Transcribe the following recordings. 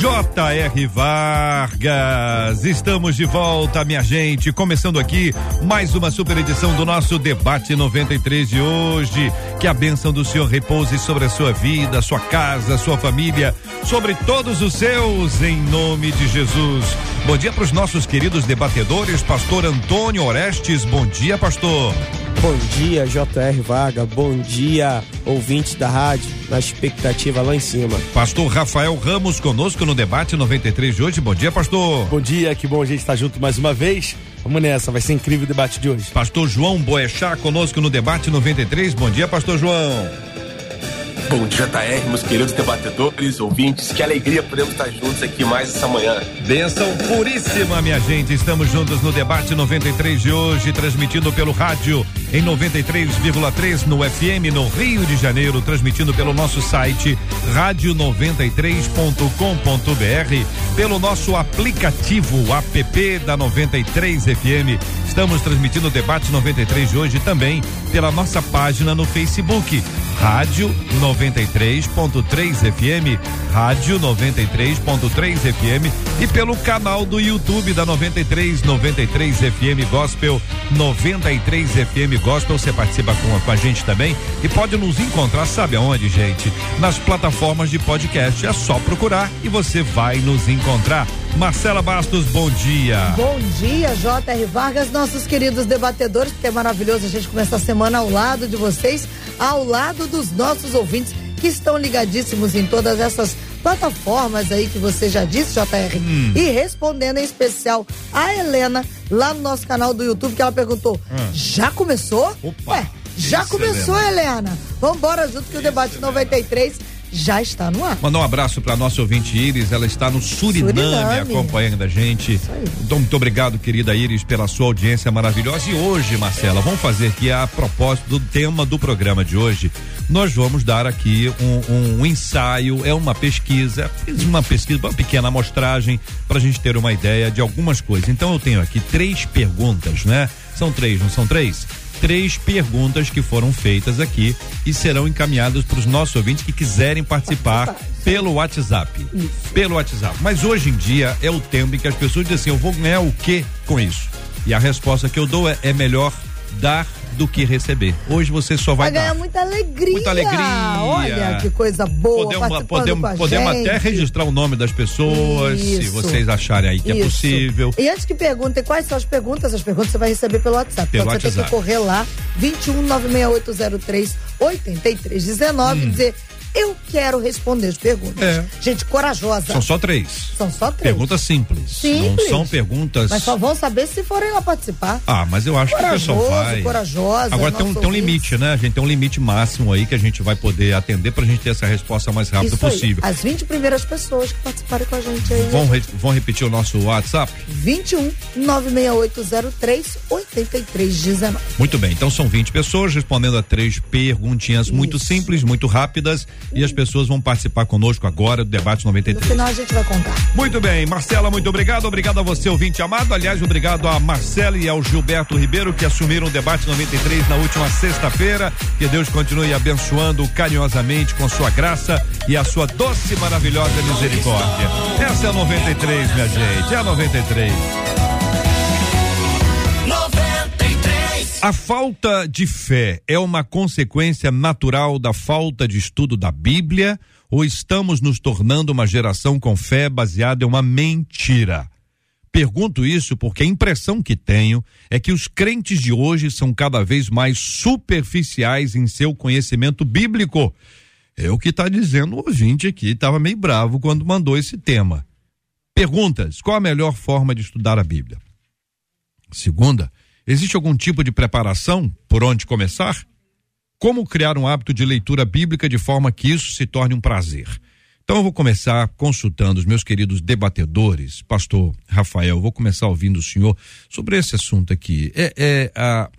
J.R. Vargas. Estamos de volta, minha gente. Começando aqui mais uma super edição do nosso Debate 93 de hoje. Que a bênção do Senhor repouse sobre a sua vida, sua casa, sua família, sobre todos os seus, em nome de Jesus. Bom dia para os nossos queridos debatedores, Pastor Antônio Orestes. Bom dia, pastor. Bom dia, JR Vaga. Bom dia, ouvintes da rádio. Na expectativa lá em cima. Pastor Rafael Ramos conosco no debate 93 de hoje. Bom dia, pastor. Bom dia, que bom a gente estar junto mais uma vez. Vamos nessa, vai ser incrível o debate de hoje. Pastor João Boechat conosco no debate 93. Bom dia, pastor João. Bom dia, JR, meus queridos debatedores, ouvintes. Que alegria podemos estar juntos aqui mais essa manhã. Benção puríssima, minha gente. Estamos juntos no debate 93 de hoje, transmitindo pelo rádio em 93,3 no FM no Rio de Janeiro, transmitindo pelo nosso site radio93.com.br, pelo nosso aplicativo app da 93 FM. Estamos transmitindo o debate 93 de hoje também pela nossa página no Facebook, Rádio 93.3 FM, Rádio 93.3 FM e pelo canal do YouTube da 93 93 FM Gospel 93 FM Gospel. Você participa com, com a gente também e pode nos encontrar, sabe aonde, gente? Nas plataformas de podcast. É só procurar e você vai nos encontrar. Marcela Bastos, bom dia. Bom dia, J.R. Vargas, nossos queridos debatedores, porque é maravilhoso a gente começar a semana ao lado de vocês, ao lado dos nossos ouvintes que estão ligadíssimos em todas essas plataformas aí que você já disse, JR. Hum. E respondendo em especial a Helena, lá no nosso canal do YouTube, que ela perguntou: hum. já começou? Opa, Ué, já começou, Helena. Helena. Vambora junto que o debate 93 já está no ar. Mandar um abraço para nossa ouvinte Iris, ela está no Suriname, Suriname. acompanhando a gente. Então, muito obrigado, querida Iris, pela sua audiência maravilhosa. E hoje, Marcela, vamos fazer aqui a propósito do tema do programa de hoje. Nós vamos dar aqui um, um, um ensaio, é uma pesquisa, uma pesquisa, uma pequena amostragem para a gente ter uma ideia de algumas coisas. Então, eu tenho aqui três perguntas, né? São três, não são três? Três perguntas que foram feitas aqui e serão encaminhadas para os nossos ouvintes que quiserem participar pelo WhatsApp. Isso. Pelo WhatsApp. Mas hoje em dia é o tempo em que as pessoas dizem assim: eu vou ganhar o que com isso? E a resposta que eu dou é, é melhor dar do que receber. Hoje você só vai, vai ganhar muita alegria. Muita alegria. Olha que coisa boa. Podemos, podemos, podemos até registrar o nome das pessoas, Isso. se vocês acharem aí que é Isso. é possível. E antes que perguntem quais são as perguntas, as perguntas você vai receber pelo WhatsApp. Pelo então WhatsApp. você tem que correr lá, 21 96803 8319 hum. dizer eu quero responder as perguntas. É. Gente corajosa. São só três. São só três. Perguntas simples. Simples. Não são perguntas. Mas só vão saber se forem lá participar. Ah, mas eu acho Corajoso, que o pessoal vai. Corajosa. Agora tem um, tem um limite, né? A gente tem um limite máximo aí que a gente vai poder atender pra gente ter essa resposta mais rápida Isso possível. Aí. As 20 primeiras pessoas que participarem com a gente aí. Vão, re, vão repetir o nosso WhatsApp? 21 96803 8319. Muito bem, então são 20 pessoas respondendo a três perguntinhas Isso. muito simples, muito rápidas e as pessoas vão participar conosco agora do debate 93. No final a gente vai contar. Muito bem, Marcela, muito obrigado. Obrigado a você, ouvinte amado. Aliás, obrigado a Marcela e ao Gilberto Ribeiro que assumiram o debate 93 na última sexta-feira. Que Deus continue abençoando carinhosamente com sua graça e a sua doce e maravilhosa misericórdia. Essa é a 93, minha gente. É a 93. A falta de fé é uma consequência natural da falta de estudo da Bíblia ou estamos nos tornando uma geração com fé baseada em uma mentira? Pergunto isso porque a impressão que tenho é que os crentes de hoje são cada vez mais superficiais em seu conhecimento bíblico. É o que está dizendo o ouvinte aqui, estava meio bravo quando mandou esse tema. Perguntas: qual a melhor forma de estudar a Bíblia? Segunda, Existe algum tipo de preparação por onde começar? Como criar um hábito de leitura bíblica de forma que isso se torne um prazer? Então eu vou começar consultando os meus queridos debatedores, pastor Rafael, vou começar ouvindo o senhor sobre esse assunto aqui. É, é a,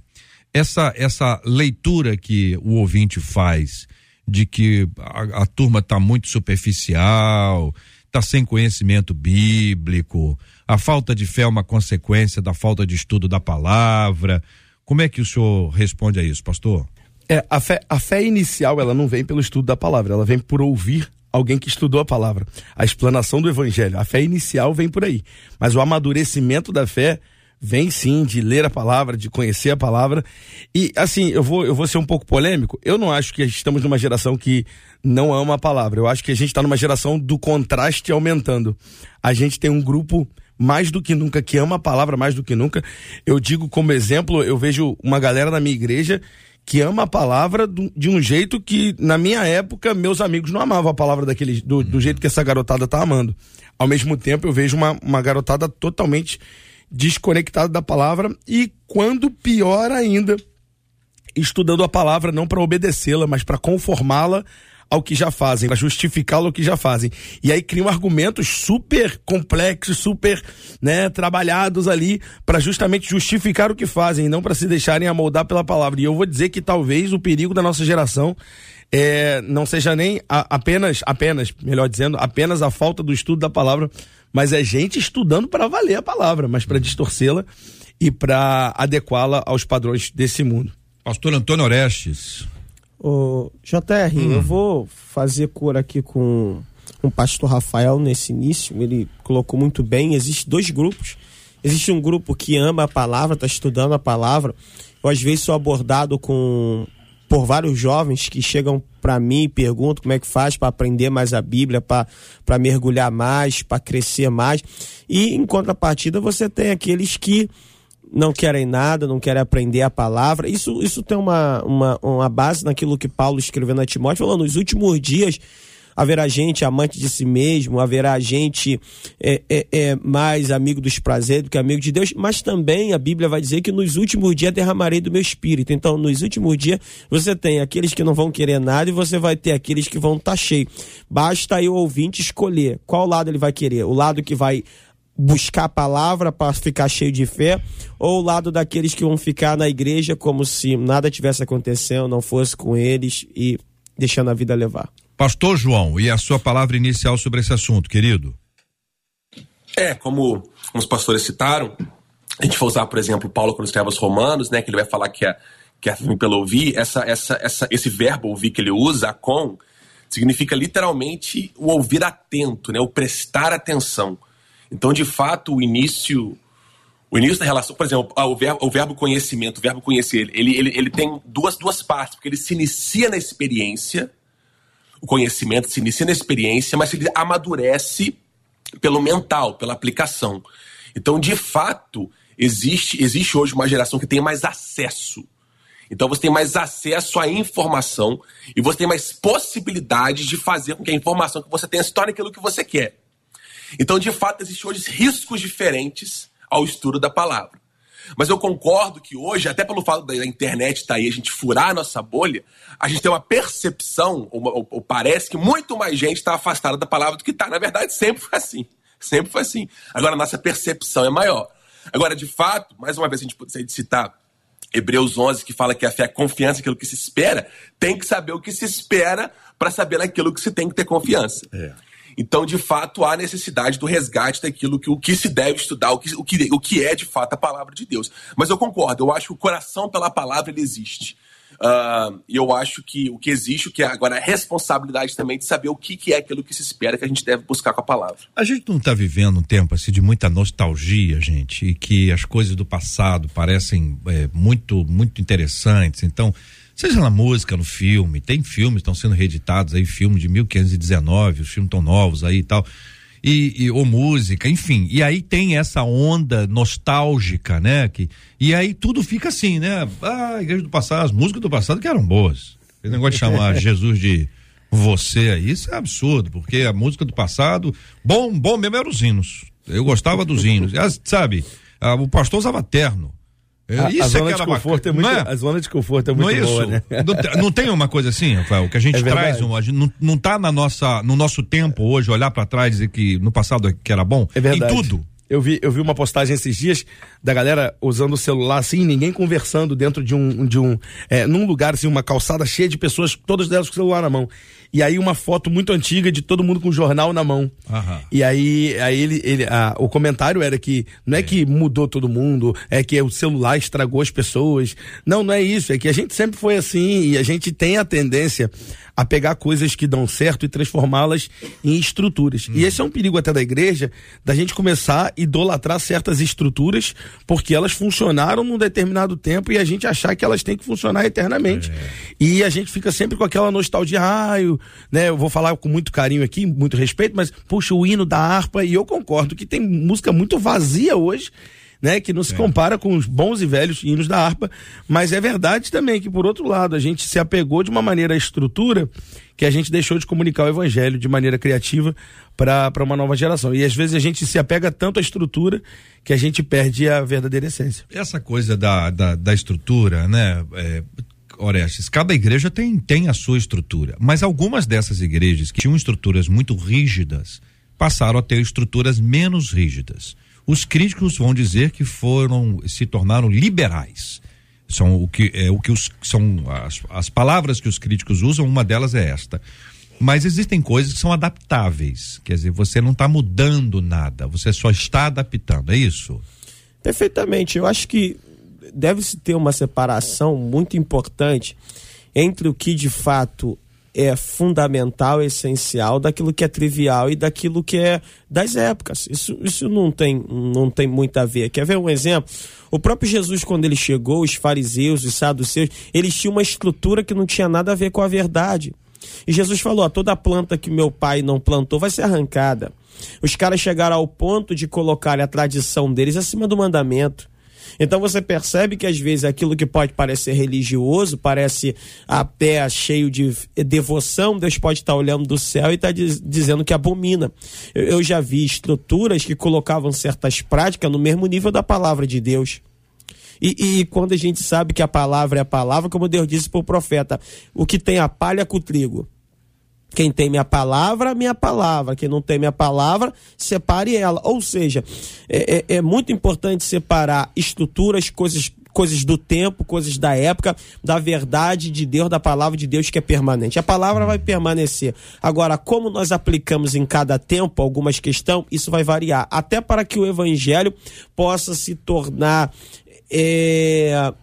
essa, essa leitura que o ouvinte faz de que a, a turma está muito superficial, está sem conhecimento bíblico, a falta de fé é uma consequência da falta de estudo da palavra. Como é que o senhor responde a isso, pastor? É, a fé, a fé inicial, ela não vem pelo estudo da palavra, ela vem por ouvir alguém que estudou a palavra. A explanação do evangelho, a fé inicial vem por aí. Mas o amadurecimento da fé vem sim de ler a palavra, de conhecer a palavra. E assim, eu vou, eu vou ser um pouco polêmico. Eu não acho que estamos numa geração que não ama a palavra. Eu acho que a gente está numa geração do contraste aumentando. A gente tem um grupo mais do que nunca que ama a palavra mais do que nunca. Eu digo como exemplo, eu vejo uma galera na minha igreja que ama a palavra de um jeito que, na minha época, meus amigos não amavam a palavra daquele, do, do jeito que essa garotada tá amando. Ao mesmo tempo, eu vejo uma, uma garotada totalmente desconectada da palavra e, quando pior ainda, estudando a palavra não para obedecê-la, mas para conformá-la ao que já fazem, para justificá-lo ao que já fazem. E aí criam argumentos super complexos, super né, trabalhados ali para justamente justificar o que fazem, não para se deixarem amoldar pela palavra. E eu vou dizer que talvez o perigo da nossa geração é, não seja nem a, apenas, apenas, melhor dizendo, apenas a falta do estudo da palavra, mas é gente estudando para valer a palavra, mas para distorcê-la e para adequá-la aos padrões desse mundo. Pastor Antônio Orestes, Ô, JR, hum. eu vou fazer cor aqui com o pastor Rafael nesse início. Ele colocou muito bem. Existem dois grupos. Existe um grupo que ama a palavra, está estudando a palavra. Eu, às vezes, sou abordado com por vários jovens que chegam para mim e perguntam como é que faz para aprender mais a Bíblia, para mergulhar mais, para crescer mais. E, em contrapartida, você tem aqueles que não querem nada, não querem aprender a palavra. Isso, isso tem uma, uma, uma base naquilo que Paulo escreveu na Timóteo, falando: nos últimos dias haverá gente amante de si mesmo, haverá gente é, é, é, mais amigo dos prazeres do que amigo de Deus, mas também a Bíblia vai dizer que nos últimos dias derramarei do meu espírito. Então, nos últimos dias, você tem aqueles que não vão querer nada e você vai ter aqueles que vão estar tá cheio. Basta aí o ouvinte escolher qual lado ele vai querer. O lado que vai buscar a palavra para ficar cheio de fé, ou o lado daqueles que vão ficar na igreja como se nada tivesse acontecendo, não fosse com eles e deixando a vida levar. Pastor João, e a sua palavra inicial sobre esse assunto, querido? É, como os pastores citaram, a gente vai usar, por exemplo, Paulo quando escreve aos Romanos, né, que ele vai falar que é, que é pelo ouvir, essa, essa, essa, esse verbo ouvir que ele usa, com, significa literalmente o ouvir atento, né, o prestar atenção. Então, de fato, o início o início da relação, por exemplo, o verbo, o verbo conhecimento, o verbo conhecer, ele, ele, ele tem duas, duas partes, porque ele se inicia na experiência, o conhecimento se inicia na experiência, mas ele amadurece pelo mental, pela aplicação. Então, de fato, existe, existe hoje uma geração que tem mais acesso. Então você tem mais acesso à informação e você tem mais possibilidades de fazer com que a informação que você tenha se torne aquilo que você quer. Então, de fato, existem hoje riscos diferentes ao estudo da palavra. Mas eu concordo que hoje, até pelo fato da internet estar tá aí, a gente furar a nossa bolha, a gente tem uma percepção, ou, ou, parece que muito mais gente está afastada da palavra do que está. Na verdade, sempre foi assim. Sempre foi assim. Agora, a nossa percepção é maior. Agora, de fato, mais uma vez, a gente pode citar Hebreus 11, que fala que a fé é confiança naquilo que se espera, tem que saber o que se espera para saber naquilo que se tem que ter confiança. É. Então, de fato, há necessidade do resgate daquilo que o que se deve estudar, o que, o que, o que é de fato a palavra de Deus. Mas eu concordo, eu acho que o coração pela palavra ele existe. Uh, eu acho que o que existe, o que é agora a responsabilidade também de saber o que, que é aquilo que se espera que a gente deve buscar com a palavra. A gente não está vivendo um tempo assim de muita nostalgia, gente, e que as coisas do passado parecem é, muito, muito interessantes. Então, Seja na música, no filme, tem filmes estão sendo reeditados aí, filme de 1519, os filmes estão novos aí e tal. E, e, ou música, enfim. E aí tem essa onda nostálgica, né? Que, e aí tudo fica assim, né? Ah, a igreja do passado, as músicas do passado que eram boas. Esse negócio de chamar Jesus de você aí, isso é absurdo, porque a música do passado, bom, bom mesmo eram os hinos. Eu gostava dos hinos. Sabe, o pastor usava terno. A, a zona de conforto é muito, é? a zona de conforto é muito não é boa, né? Não, não, tem uma coisa assim, Rafael, que a gente é traz, um, a gente não, não tá na nossa, no nosso tempo hoje olhar para trás e dizer que no passado que era bom? É verdade. Em tudo. Eu vi, eu vi uma postagem esses dias da galera usando o celular assim, ninguém conversando dentro de um, de um, é, num lugar assim, uma calçada cheia de pessoas, todas delas com o celular na mão. E aí uma foto muito antiga de todo mundo com o jornal na mão. E aí, aí ele, ele a, o comentário era que não é, é, que mudou todo mundo, é que o celular estragou as pessoas. Não, não é isso, é que a gente sempre foi assim e a gente tem a tendência a pegar coisas que dão certo e transformá-las em estruturas. E esse é um perigo até da igreja, da gente começar a idolatrar certas estruturas, porque elas funcionaram num determinado tempo e a gente achar que elas têm que funcionar eternamente. É. E a gente fica sempre com aquela nostalgia, ah, eu, né, eu vou falar com muito carinho aqui, muito respeito, mas puxa, o hino da harpa, e eu concordo que tem música muito vazia hoje né? Que não se é. compara com os bons e velhos hinos da harpa, mas é verdade também que, por outro lado, a gente se apegou de uma maneira à estrutura que a gente deixou de comunicar o evangelho de maneira criativa para uma nova geração. E às vezes a gente se apega tanto à estrutura que a gente perde a verdadeira essência. Essa coisa da, da, da estrutura, né? É, Orestes, cada igreja tem, tem a sua estrutura, mas algumas dessas igrejas que tinham estruturas muito rígidas passaram a ter estruturas menos rígidas. Os críticos vão dizer que foram se tornaram liberais. São o que é o que os são as, as palavras que os críticos usam, uma delas é esta. Mas existem coisas que são adaptáveis, quer dizer, você não está mudando nada, você só está adaptando, é isso? Perfeitamente. Eu acho que deve-se ter uma separação muito importante entre o que de fato é fundamental, essencial daquilo que é trivial e daquilo que é das épocas. Isso, isso não, tem, não tem muito a ver. Quer ver um exemplo? O próprio Jesus, quando ele chegou, os fariseus, os saduceus, eles tinham uma estrutura que não tinha nada a ver com a verdade. E Jesus falou: toda planta que meu pai não plantou vai ser arrancada. Os caras chegaram ao ponto de colocar a tradição deles acima do mandamento. Então você percebe que às vezes aquilo que pode parecer religioso, parece a pé cheio de devoção, Deus pode estar olhando do céu e estar tá diz, dizendo que abomina. Eu, eu já vi estruturas que colocavam certas práticas no mesmo nível da palavra de Deus. E, e, quando a gente sabe que a palavra é a palavra, como Deus disse para o profeta, o que tem a palha com o trigo. Quem tem minha palavra, minha palavra. Quem não tem minha palavra, separe ela. Ou seja, é, é, é muito importante separar estruturas, coisas, coisas do tempo, coisas da época, da verdade de Deus, da palavra de Deus que é permanente. A palavra vai permanecer. Agora, como nós aplicamos em cada tempo algumas questões, isso vai variar. Até para que o evangelho possa se tornar. É,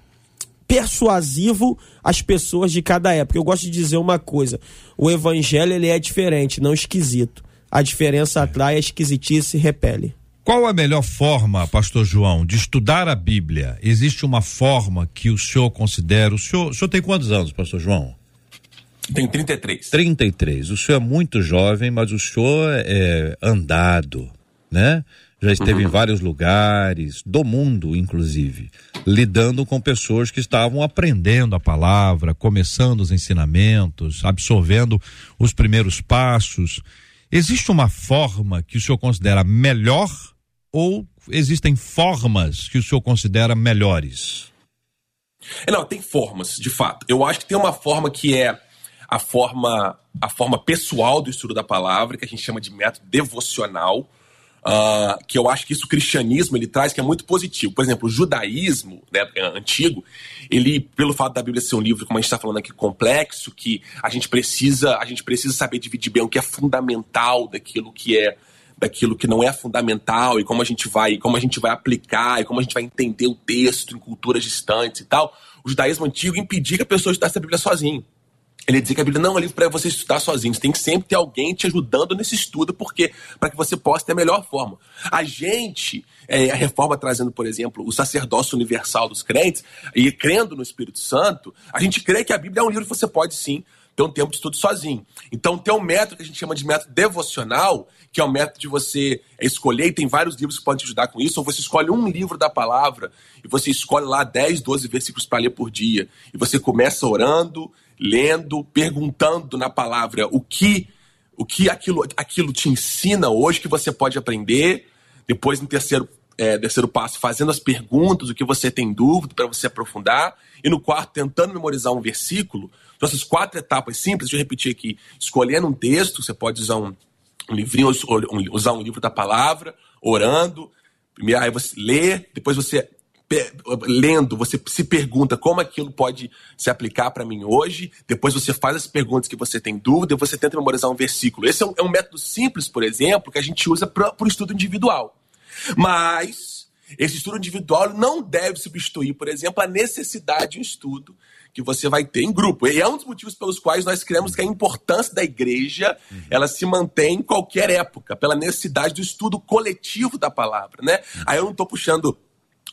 persuasivo às pessoas de cada época. Eu gosto de dizer uma coisa: o evangelho ele é diferente, não esquisito. A diferença atrai, a esquisitice repele. Qual a melhor forma, pastor João, de estudar a Bíblia? Existe uma forma que o senhor considera. O senhor, o senhor tem quantos anos, pastor João? Tem 33. 33. O senhor é muito jovem, mas o senhor é andado, né? Já esteve uhum. em vários lugares, do mundo inclusive, lidando com pessoas que estavam aprendendo a palavra, começando os ensinamentos, absorvendo os primeiros passos. Existe uma forma que o senhor considera melhor ou existem formas que o senhor considera melhores? É, não, tem formas, de fato. Eu acho que tem uma forma que é a forma a forma pessoal do estudo da palavra, que a gente chama de método devocional Uh, que eu acho que isso o cristianismo ele traz que é muito positivo. Por exemplo, o judaísmo né, antigo, ele, pelo fato da Bíblia ser um livro, como a gente está falando aqui, complexo, que a gente precisa, a gente precisa saber dividir bem o que é fundamental daquilo que é daquilo que não é fundamental e como a gente vai, como a gente vai aplicar e como a gente vai entender o texto em culturas distantes e tal. O judaísmo antigo impedia que a pessoa estudasse a Bíblia sozinho. Ele dizia que a Bíblia não é um livro para você estudar sozinho. Você tem que sempre ter alguém te ajudando nesse estudo, porque para que você possa ter a melhor forma. A gente, é, a reforma trazendo, por exemplo, o sacerdócio universal dos crentes, e crendo no Espírito Santo, a gente crê que a Bíblia é um livro que você pode sim ter um tempo de estudo sozinho. Então tem um método que a gente chama de método devocional, que é o método de você escolher, e tem vários livros que podem te ajudar com isso, ou você escolhe um livro da palavra e você escolhe lá 10, 12 versículos para ler por dia. E você começa orando, lendo, perguntando na palavra o que o que aquilo, aquilo te ensina hoje que você pode aprender. Depois, no terceiro, é, terceiro passo, fazendo as perguntas, o que você tem dúvida para você aprofundar. E no quarto, tentando memorizar um versículo. Então, essas quatro etapas simples, deixa eu repetir aqui. Escolhendo um texto, você pode usar um, um livrinho, usar um livro da palavra, orando. Primeiro, aí você lê, depois você lendo, você se pergunta como aquilo pode se aplicar para mim hoje. Depois você faz as perguntas que você tem dúvida e você tenta memorizar um versículo. Esse é um, é um método simples, por exemplo, que a gente usa para o estudo individual. Mas esse estudo individual não deve substituir, por exemplo, a necessidade de um estudo que você vai ter em grupo. E é um dos motivos pelos quais nós cremos que a importância da igreja uhum. ela se mantém em qualquer época, pela necessidade do estudo coletivo da palavra, né? Uhum. Aí eu não estou puxando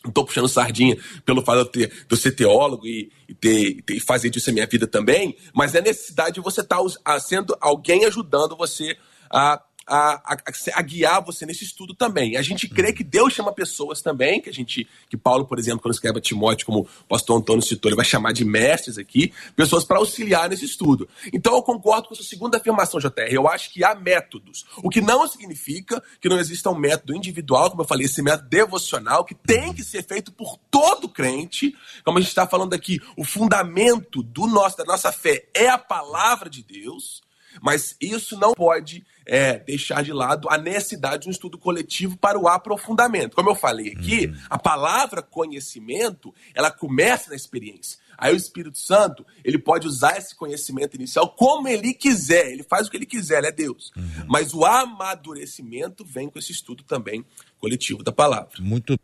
não estou puxando sardinha pelo fato de eu, ser teólogo e, e, ter, fazer disso a minha vida também, mas é necessidade de você estar tá sendo alguém ajudando você a a, a, a, guiar você nesse estudo também. A gente crê que Deus chama pessoas também, que a gente, que Paulo, por exemplo, quando escreve a Timóteo, como o pastor Antônio citou, ele vai chamar de mestres aqui, pessoas para auxiliar nesse estudo. Então eu concordo com a sua segunda afirmação, JR. Eu acho que há métodos. O que não significa que não exista um método individual, como eu falei, esse método devocional, que tem que ser feito por todo crente. Como a gente está falando aqui, o fundamento do nosso, da nossa fé é a palavra de Deus. Mas isso não pode é, deixar de lado a necessidade de um estudo coletivo para o aprofundamento. Como eu falei aqui, uhum. a palavra conhecimento, ela começa na experiência. Aí o Espírito Santo, ele pode usar esse conhecimento inicial como ele quiser, ele faz o que ele quiser, ele é Deus. Uhum. Mas o amadurecimento vem com esse estudo também coletivo da palavra. Muito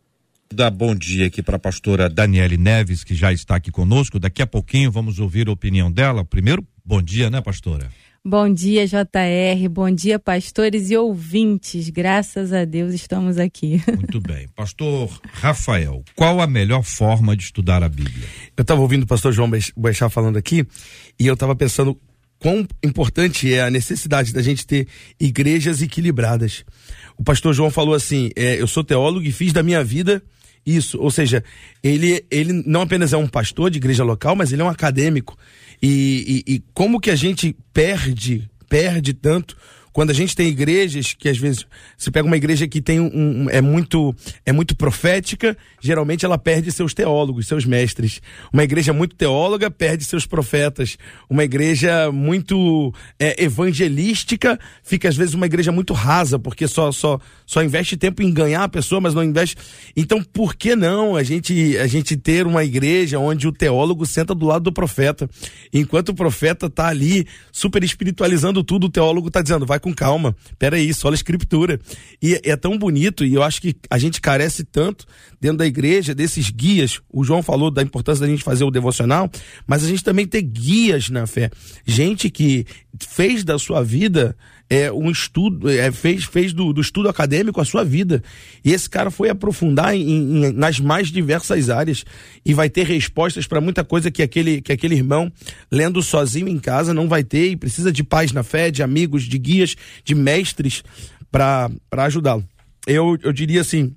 dar bom dia aqui para a pastora Daniele Neves, que já está aqui conosco. Daqui a pouquinho vamos ouvir a opinião dela. Primeiro, bom dia, né, pastora? Bom dia, JR. Bom dia, pastores e ouvintes. Graças a Deus estamos aqui. Muito bem. Pastor Rafael, qual a melhor forma de estudar a Bíblia? Eu estava ouvindo o pastor João Boechat falando aqui e eu estava pensando quão importante é a necessidade da gente ter igrejas equilibradas. O pastor João falou assim: é, eu sou teólogo e fiz da minha vida isso. Ou seja, ele, ele não apenas é um pastor de igreja local, mas ele é um acadêmico. E, e, como que a gente perde, perde tanto quando a gente tem igrejas que às vezes se pega uma igreja que tem um, um, é muito é muito profética, geralmente ela perde seus teólogos, seus mestres. Uma igreja muito teóloga perde seus profetas. Uma igreja muito é, evangelística fica às vezes uma igreja muito rasa, porque só só só investe tempo em ganhar a pessoa, mas não investe. Então, por que não a gente a gente ter uma igreja onde o teólogo senta do lado do profeta, enquanto o profeta está ali super espiritualizando tudo, o teólogo está dizendo vai com calma. Peraí, só a escritura. E é tão bonito, e eu acho que a gente carece tanto dentro da igreja desses guias. O João falou da importância da gente fazer o devocional, mas a gente também ter guias na fé. Gente que fez da sua vida é, um estudo, é, fez, fez do, do, estudo acadêmico a sua vida. E esse cara foi aprofundar em, em, nas mais diversas áreas e vai ter respostas para muita coisa que aquele, que aquele irmão, lendo sozinho em casa, não vai ter e precisa de paz na fé, de amigos, de guias, de mestres para ajudá-lo. Eu, eu diria assim,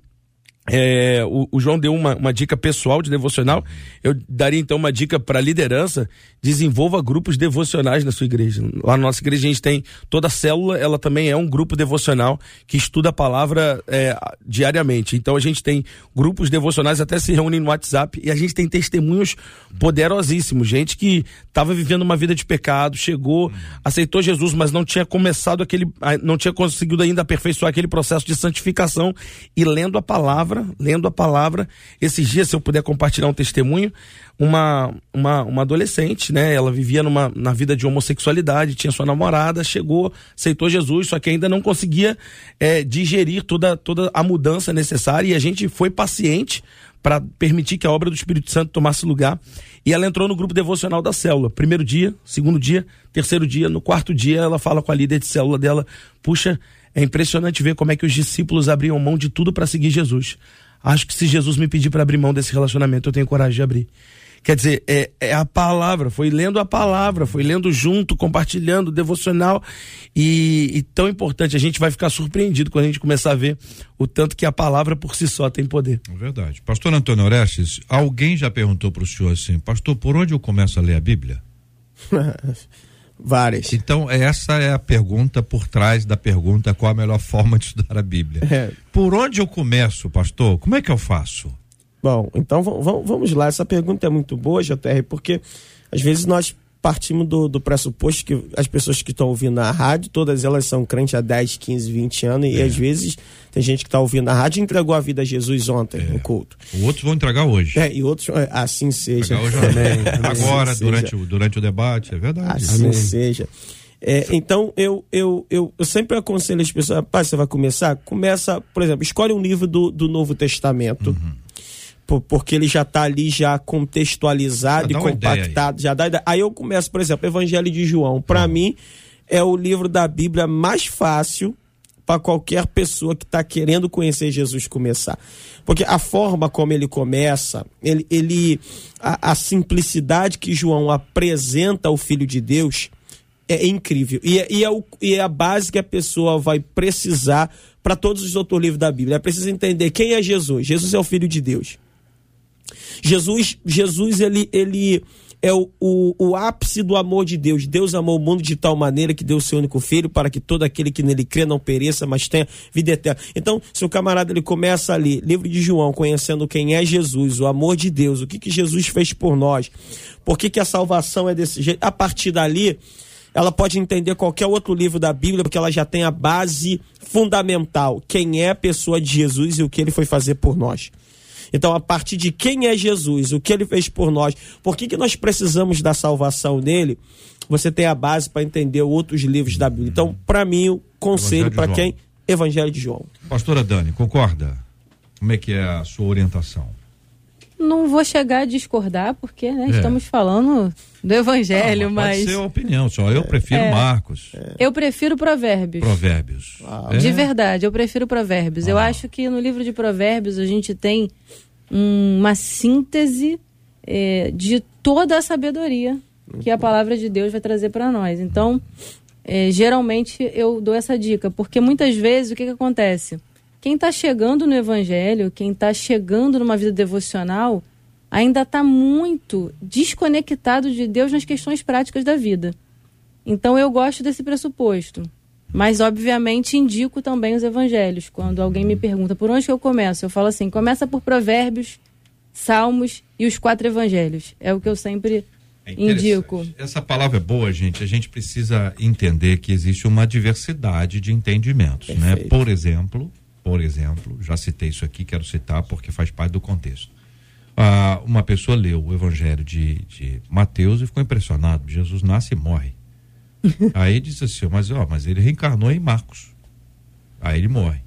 é, o, o, João deu uma, uma dica pessoal de devocional. Eu daria então uma dica para liderança: desenvolva grupos devocionais na sua igreja. Lá na nossa igreja a gente tem toda a célula, ela também é um grupo devocional que estuda a palavra é, diariamente. Então a gente tem grupos devocionais, até se reúnem no WhatsApp e a gente tem testemunhos poderosíssimos. Gente que estava vivendo uma vida de pecado, chegou, aceitou Jesus, mas não tinha começado aquele, não tinha conseguido ainda aperfeiçoar aquele processo de santificação e lendo a palavra palavra, lendo a palavra. Esses dias, se eu puder compartilhar um testemunho, uma, uma, uma adolescente, né? Ela vivia numa, na vida de homossexualidade, tinha sua namorada, chegou, aceitou Jesus, só que ainda não conseguia é, digerir toda, toda a mudança necessária e a gente foi paciente para permitir que a obra do Espírito Santo tomasse lugar. E ela entrou no grupo devocional da célula. Primeiro dia, segundo dia, terceiro dia, no quarto dia ela fala com a líder de célula dela: Puxa, é impressionante ver como é que os discípulos abriam mão de tudo para seguir Jesus. Acho que se Jesus me pedir para abrir mão desse relacionamento, eu tenho coragem de abrir. Quer dizer, é, é, a palavra, foi lendo a palavra, foi lendo junto, compartilhando, devocional. E, e, tão importante, a gente vai ficar surpreendido quando a gente começar a ver o tanto que a palavra por si só tem poder. É verdade. Pastor Antônio Orestes, alguém já perguntou para o senhor assim, pastor, por onde eu começo a ler a Bíblia? Várias. Então, essa é a pergunta por trás da pergunta: qual a melhor forma de estudar a Bíblia? É. Por onde eu começo, pastor? Como é que eu faço? Bom, então vamos lá. Essa pergunta é muito boa, JR, porque às vezes nós partimos do, do pressuposto que as pessoas que estão ouvindo na rádio, todas elas são crentes há 10, 15, 20 anos, é. e às vezes tem gente que está ouvindo na rádio e entregou a vida a Jesus ontem é. no culto. Outros vão entregar hoje. É, e outros, é, assim seja. Hoje. Agora, assim durante, o, durante o debate, é verdade. Assim Amém. seja. É, então, eu, eu, eu, eu, sempre aconselho as pessoas, rapaz, você vai começar? Começa, por exemplo, escolhe um livro do, do Novo Testamento. Uhum porque ele já está ali já contextualizado já e compactado, já dá. Aí eu começo, por exemplo, Evangelho de João. Para hum. mim é o livro da Bíblia mais fácil para qualquer pessoa que está querendo conhecer Jesus começar. Porque a forma como ele começa, ele, ele a, a simplicidade que João apresenta ao Filho de Deus é incrível. E, é, e, é, o, e é a base que a pessoa vai precisar para todos os outros livros da Bíblia. Ela precisa entender quem é Jesus. Jesus é o Filho de Deus. Jesus, Jesus ele, ele é o, o, o, ápice do amor de Deus. Deus amou o mundo de tal maneira que deu o seu único filho para que todo aquele que nele crê não pereça, mas tenha vida eterna. Então, se o camarada ele começa ali, livro de João, conhecendo quem é Jesus, o amor de Deus, o que, que Jesus fez por nós, por que, que a salvação é desse jeito, a partir dali, ela pode entender qualquer outro livro da Bíblia, porque ela já tem a base fundamental: quem é a pessoa de Jesus e o que ele foi fazer por nós. Então, a partir de quem é Jesus, o que ele fez por nós, por que, que nós precisamos da salvação dele, você tem a base para entender outros livros da Bíblia. Então, para mim, o conselho para quem? Evangelho de João. Pastora Dani, concorda? Como é que é a sua orientação? Não vou chegar a discordar, porque né, é. estamos falando do Evangelho, ah, mas. Pode ser a opinião, só eu prefiro é. Marcos. Eu prefiro Provérbios. Provérbios. Ah, de é? verdade, eu prefiro Provérbios. Ah. Eu acho que no livro de Provérbios a gente tem uma síntese é, de toda a sabedoria que a palavra de Deus vai trazer para nós. Então, é, geralmente eu dou essa dica, porque muitas vezes o que, que acontece? Quem está chegando no Evangelho, quem está chegando numa vida devocional, ainda está muito desconectado de Deus nas questões práticas da vida. Então eu gosto desse pressuposto. Mas, obviamente, indico também os evangelhos. Quando alguém me pergunta por onde que eu começo, eu falo assim: começa por Provérbios, Salmos e os quatro evangelhos. É o que eu sempre é indico. Essa palavra é boa, gente. A gente precisa entender que existe uma diversidade de entendimentos, né? Por exemplo, por exemplo, já citei isso aqui, quero citar porque faz parte do contexto. Ah, uma pessoa leu o evangelho de, de Mateus e ficou impressionado. Jesus nasce e morre. Aí disse assim, mas, ó, mas ele reencarnou em Marcos. Aí ele morre.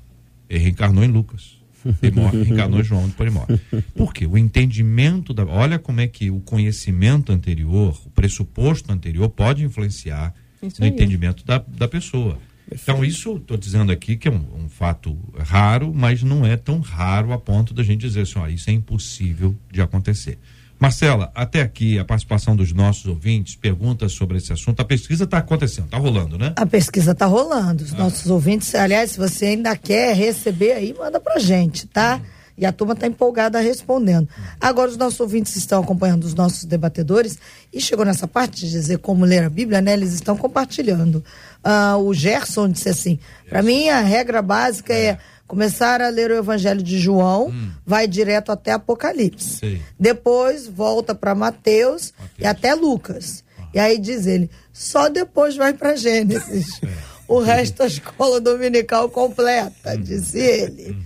Ele reencarnou em Lucas. Ele morre, reencarnou em João, depois ele morre. Por quê? O entendimento da. Olha como é que o conhecimento anterior, o pressuposto anterior, pode influenciar isso no aí. entendimento da, da pessoa. Então, isso estou dizendo aqui que é um, um, fato raro, mas não é tão raro a ponto da gente dizer assim, ó, isso é impossível de acontecer. Marcela, até aqui a participação dos nossos ouvintes, perguntas sobre esse assunto. A pesquisa está acontecendo, está rolando, né? A pesquisa está rolando. Os ah. nossos ouvintes, aliás, se você ainda quer receber aí, manda pra gente, tá? E a turma está empolgada respondendo. Agora, os nossos ouvintes estão acompanhando os nossos debatedores e chegou nessa parte de dizer como ler a Bíblia, né? Eles estão compartilhando. Uh, o Gerson disse assim: para mim, a regra básica é, é Começar a ler o Evangelho de João, hum. vai direto até Apocalipse. Sim. Depois volta para Mateus, Mateus, e até Lucas. Ah. E aí diz ele, só depois vai para Gênesis. É. O resto a escola dominical completa, hum. disse ele. Hum.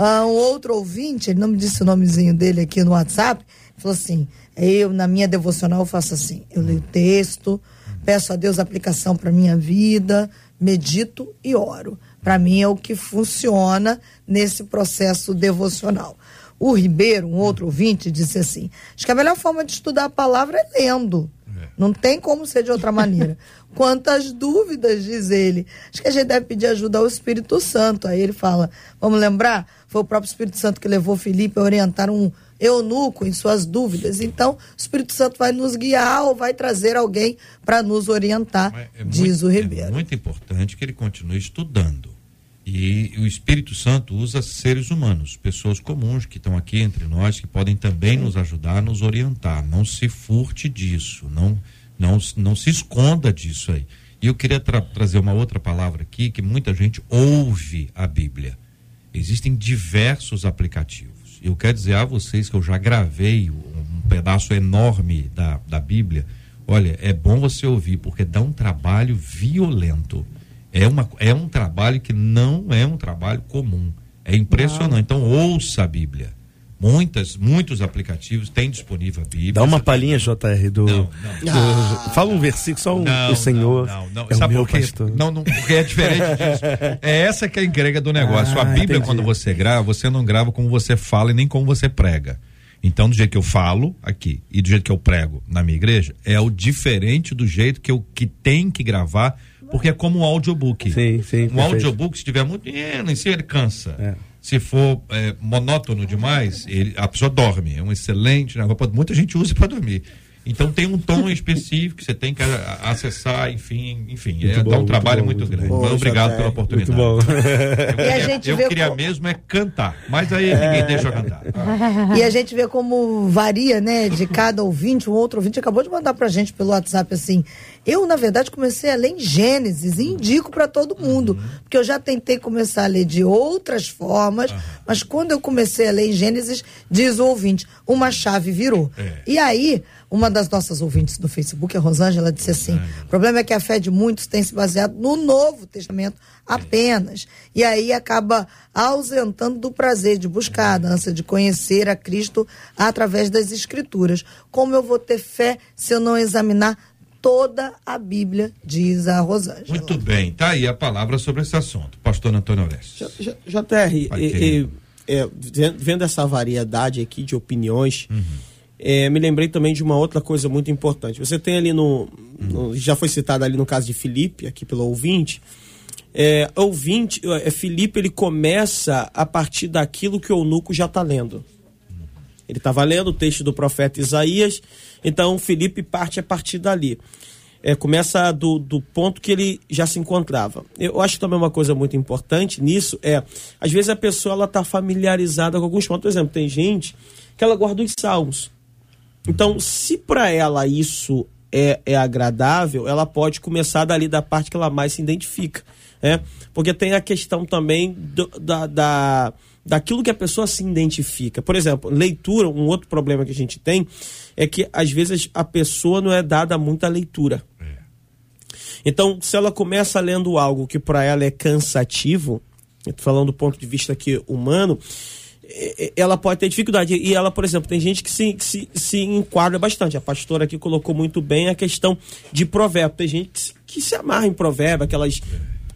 Ah, um outro ouvinte, ele não me disse o nomezinho dele aqui no WhatsApp, falou assim: eu, na minha devocional, faço assim: eu leio o texto, peço a Deus aplicação para minha vida, medito e oro. Para mim é o que funciona nesse processo devocional. O Ribeiro, um outro ouvinte, disse assim: acho que a melhor forma de estudar a palavra é lendo. É. Não tem como ser de outra maneira. Quantas dúvidas, diz ele. Acho que a gente deve pedir ajuda ao Espírito Santo. Aí ele fala: vamos lembrar? Foi o próprio Espírito Santo que levou Felipe a orientar um eunuco em suas dúvidas. Então, o Espírito Santo vai nos guiar ou vai trazer alguém para nos orientar, é diz muito, o Ribeiro. É muito importante que ele continue estudando. E o Espírito Santo usa seres humanos, pessoas comuns que estão aqui entre nós, que podem também nos ajudar, nos orientar. Não se furte disso. Não, Não, não se esconda disso aí. E eu queria tra trazer uma outra palavra aqui que muita gente ouve a Bíblia. Existem diversos aplicativos. Eu quero dizer a vocês que eu já gravei um pedaço enorme da, da Bíblia. Olha, é bom você ouvir, porque dá um trabalho violento. É, uma, é um trabalho que não é um trabalho comum. É impressionante. Então, ouça a Bíblia. Muitas, muitos aplicativos têm disponível a Bíblia. Dá uma palhinha, JR, do. Não, não. Ah, fala um versículo, só um, não, o Senhor. Não, não, É Sabe o meu por pastor. Não, não, porque é diferente disso. É essa que é a entrega do negócio. Ah, a Bíblia, entendi. quando você grava, você não grava como você fala e nem como você prega. Então, do jeito que eu falo aqui e do jeito que eu prego na minha igreja, é o diferente do jeito que eu que tem que gravar, porque é como um audiobook. Sim, sim. Um perfeito. audiobook, se tiver muito em si, ele cansa. É se for é, monótono demais, ele, a pessoa dorme. É um excelente negócio. Muita gente usa para dormir. Então tem um tom específico que você tem que acessar, enfim, enfim, é, bom, dá um trabalho bom, muito, muito grande. Bom, obrigado pela oportunidade. Muito bom. Eu queria, eu queria mesmo é cantar, mas aí é... ninguém deixa eu cantar. E a gente vê como varia, né, de cada ouvinte, um outro ouvinte acabou de mandar pra gente pelo WhatsApp assim, eu, na verdade, comecei a ler em Gênesis e indico para todo mundo. Uhum. Porque eu já tentei começar a ler de outras formas, uhum. mas quando eu comecei a ler em Gênesis, diz o ouvinte, uma chave virou. É. E aí, uma das nossas ouvintes do Facebook, a Rosângela, disse assim: o problema é que a fé de muitos tem se baseado no Novo Testamento apenas. E aí acaba ausentando do prazer de buscar, a ânsia de conhecer a Cristo através das Escrituras. Como eu vou ter fé se eu não examinar toda a Bíblia, diz a Rosângela. Muito bem, tá aí a palavra sobre esse assunto. Pastor Antônio Orestes. JR, é, vendo essa variedade aqui de opiniões, uhum. É, me lembrei também de uma outra coisa muito importante. Você tem ali no, no já foi citado ali no caso de Felipe, aqui pelo ouvinte, é, ouvinte, é, Felipe ele começa a partir daquilo que o eunuco já está lendo. Ele estava lendo o texto do profeta Isaías, então Felipe parte a partir dali. É, começa do, do ponto que ele já se encontrava. Eu acho também uma coisa muito importante nisso é, às vezes a pessoa ela está familiarizada com alguns pontos. Por exemplo, tem gente que ela guarda os salmos. Então, se para ela isso é, é agradável, ela pode começar dali da parte que ela mais se identifica. É? Porque tem a questão também do, da, da daquilo que a pessoa se identifica. Por exemplo, leitura, um outro problema que a gente tem é que às vezes a pessoa não é dada muita leitura. É. Então, se ela começa lendo algo que para ela é cansativo, falando do ponto de vista aqui humano, ela pode ter dificuldade. E ela, por exemplo, tem gente que se, que se, se enquadra bastante. A pastora aqui colocou muito bem a questão de provérbio. Tem gente que se, que se amarra em provérbio, aquelas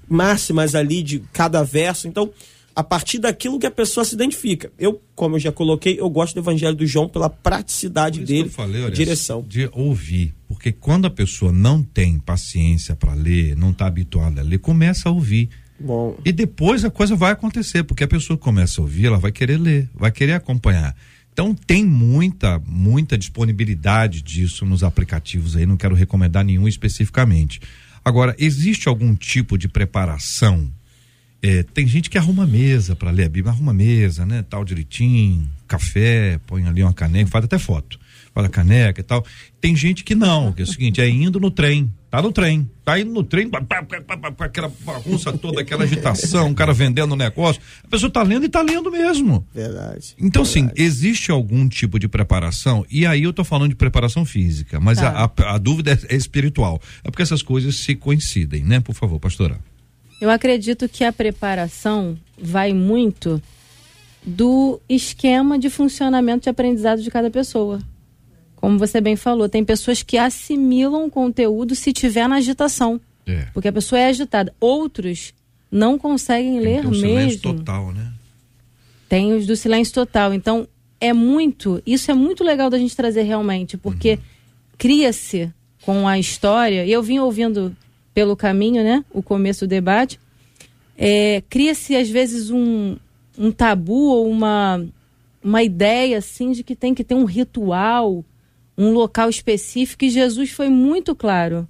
máximas ali de cada verso. Então, a partir daquilo que a pessoa se identifica. Eu, como eu já coloquei, eu gosto do Evangelho do João pela praticidade dele, falei, olha, direção. De ouvir, porque quando a pessoa não tem paciência para ler, não está habituada a ler, começa a ouvir. Bom. E depois a coisa vai acontecer, porque a pessoa começa a ouvir, ela vai querer ler, vai querer acompanhar. Então tem muita, muita disponibilidade disso nos aplicativos aí, não quero recomendar nenhum especificamente. Agora, existe algum tipo de preparação é, tem gente que arruma mesa para ler a Bíblia, arruma mesa, né? Tal direitinho, café, põe ali uma caneca, faz até foto. Faz a caneca e tal. Tem gente que não, que é o seguinte, é indo no trem, tá no trem, tá indo no trem, aquela bagunça toda, aquela agitação, o cara vendendo negócio. A pessoa tá lendo e tá lendo mesmo. Verdade. Então, assim, verdade. existe algum tipo de preparação, e aí eu tô falando de preparação física, mas tá. a, a, a, dúvida é, é espiritual. É porque essas coisas se coincidem, né? Por favor, pastora. Eu acredito que a preparação vai muito do esquema de funcionamento de aprendizado de cada pessoa. Como você bem falou, tem pessoas que assimilam o conteúdo se tiver na agitação. É. Porque a pessoa é agitada. Outros não conseguem tem ler mesmo. Silêncio total, né? Tem os do silêncio total. Então, é muito. Isso é muito legal da gente trazer realmente, porque uhum. cria-se com a história. E eu vim ouvindo pelo caminho, né? O começo do debate. É, Cria-se, às vezes, um, um tabu ou uma, uma ideia, assim, de que tem que ter um ritual, um local específico, e Jesus foi muito claro.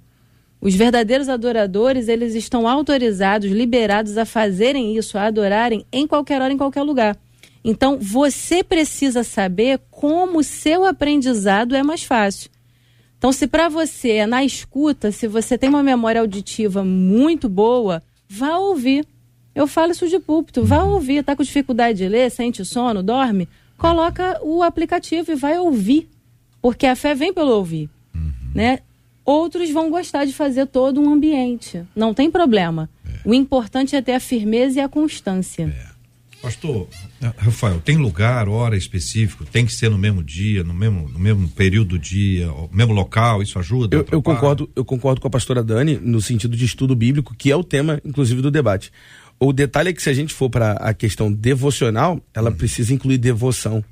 Os verdadeiros adoradores, eles estão autorizados, liberados a fazerem isso, a adorarem em qualquer hora, em qualquer lugar. Então, você precisa saber como o seu aprendizado é mais fácil. Então, se para você é na escuta, se você tem uma memória auditiva muito boa, vá ouvir. Eu falo isso de púlpito, vá ouvir. Tá com dificuldade de ler, sente sono, dorme? Coloca o aplicativo e vai ouvir. Porque a fé vem pelo ouvir. Uhum. Né? Outros vão gostar de fazer todo um ambiente. Não tem problema. É. O importante é ter a firmeza e a constância. É. Pastor, Rafael, tem lugar, hora específico? Tem que ser no mesmo dia, no mesmo, no mesmo período do dia, no mesmo local? Isso ajuda? Eu, eu, concordo, eu concordo com a pastora Dani no sentido de estudo bíblico, que é o tema, inclusive, do debate. O detalhe é que se a gente for para a questão devocional, ela hum. precisa incluir devoção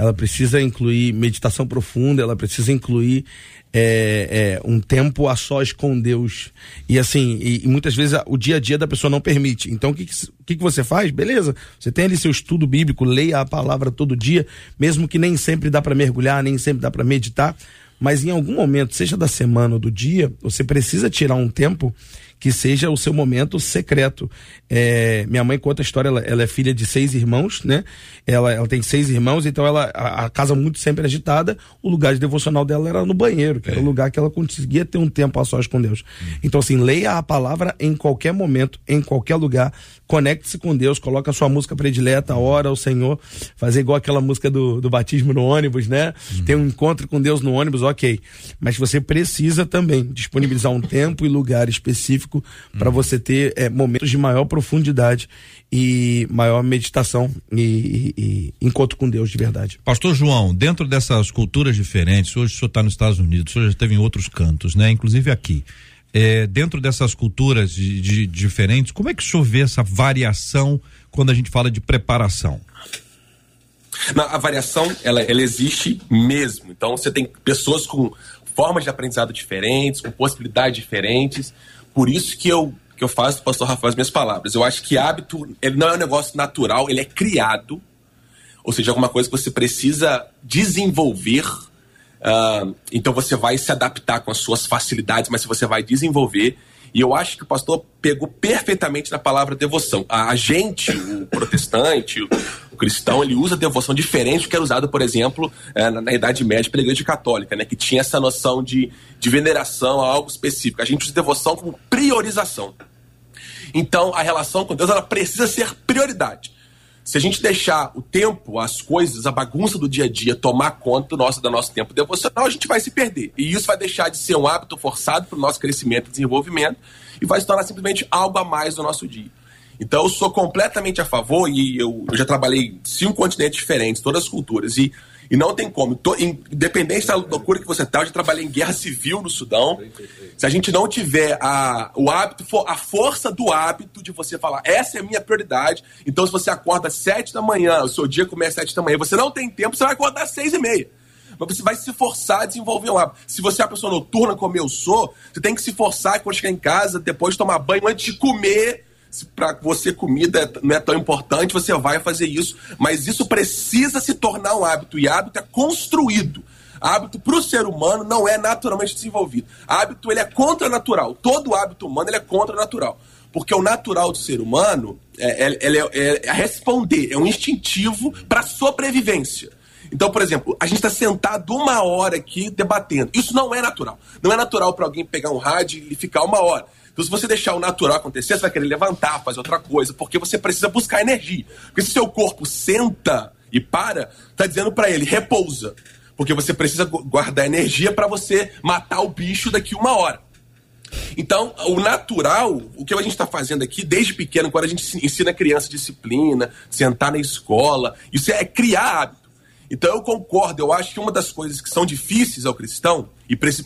ela precisa incluir meditação profunda, ela precisa incluir é, é, um tempo a sós com Deus. E assim, e, e muitas vezes a, o dia a dia da pessoa não permite. Então, o que, que, que você faz? Beleza, você tem ali seu estudo bíblico, leia a palavra todo dia, mesmo que nem sempre dá para mergulhar, nem sempre dá para meditar, mas em algum momento, seja da semana ou do dia, você precisa tirar um tempo que seja o seu momento secreto. É, minha mãe conta a história, ela, ela, é filha de seis irmãos, né? Ela, ela tem seis irmãos, então ela a, a, casa muito sempre agitada. O lugar de devocional dela era no banheiro, que é. era o lugar que ela conseguia ter um tempo a sós com Deus. Hum. Então, assim, leia a palavra em qualquer momento, em qualquer lugar. Conecte-se com Deus, coloca a sua música predileta, ora ao Senhor, fazer igual aquela música do, do batismo no ônibus, né? Hum. Ter um encontro com Deus no ônibus, ok. Mas você precisa também disponibilizar um tempo e lugar específico específico para uhum. você ter é, momentos de maior profundidade e maior meditação e, e, e, encontro com Deus de verdade. Pastor João, dentro dessas culturas diferentes, hoje o senhor está nos Estados Unidos, o senhor já esteve em outros cantos, né? Inclusive aqui. É, dentro dessas culturas de, de, diferentes, como é que o senhor vê essa variação quando a gente fala de preparação? Não, a variação, ela, ela existe mesmo. Então, você tem pessoas com formas de aprendizado diferentes, com possibilidades diferentes. Por isso que eu, que eu faço, pastor Rafael, as minhas palavras. Eu acho que hábito ele não é um negócio natural, ele é criado. Ou seja, alguma coisa que você precisa desenvolver. Uh, então você vai se adaptar com as suas facilidades, mas você vai desenvolver. E eu acho que o pastor pegou perfeitamente na palavra devoção. A, gente, o protestante, cristão, ele usa devoção diferente do que era usado, por exemplo, é, na, Idade Média pela Igreja Católica, né? Que tinha essa noção de, de veneração a algo específico. A gente usa devoção como priorização. Então, a relação com Deus, ela precisa ser prioridade. Se a gente deixar o tempo, as coisas, a bagunça do dia a dia tomar conta do nosso, do nosso tempo devocional, a gente vai se perder. E isso vai deixar de ser um hábito forçado para o nosso crescimento e desenvolvimento e vai se tornar simplesmente algo a mais do nosso dia. Então eu sou completamente a favor e eu, eu já trabalhei cinco continentes diferentes, todas as culturas, e e não tem como. Tô, independente da loucura que você tá, eu já trabalhei em guerra civil no Sudão. Se a gente não tiver a, o hábito, a força do hábito de você falar, essa é a minha prioridade. Então, se você acorda às sete da manhã, o seu dia começa às sete da manhã, você não tem tempo, você vai acordar às seis e meia. Mas você vai se forçar a desenvolver um hábito. Se você é uma pessoa noturna, como eu sou, você tem que se forçar quando chegar em casa, depois de tomar banho, antes de comer para você comida é não é tão importante, você vai fazer isso, mas isso precisa se tornar um hábito e hábito é construído. Hábito para o ser humano não é naturalmente desenvolvido. Hábito ele é contranatural. Todo hábito humano ele é contranatural. Porque o natural do ser humano é, é, é, é responder, é um instintivo para sobrevivência. Então, por exemplo, a gente está sentado uma hora aqui debatendo. Isso não é natural. Não é natural para alguém pegar um rádio e ficar uma hora. Então, se você deixar o natural acontecer, você vai querer levantar, fazer outra coisa, porque você precisa buscar energia. Porque se seu corpo senta e para, tá dizendo para ele, repousa. Porque você precisa guardar energia para você matar o bicho daqui uma hora. Então, o natural, o que a gente está fazendo aqui, desde pequeno, quando a gente ensina a criança disciplina, sentar na escola, isso é criar hábito. Então, eu concordo, eu acho que uma das coisas que são difíceis ao cristão,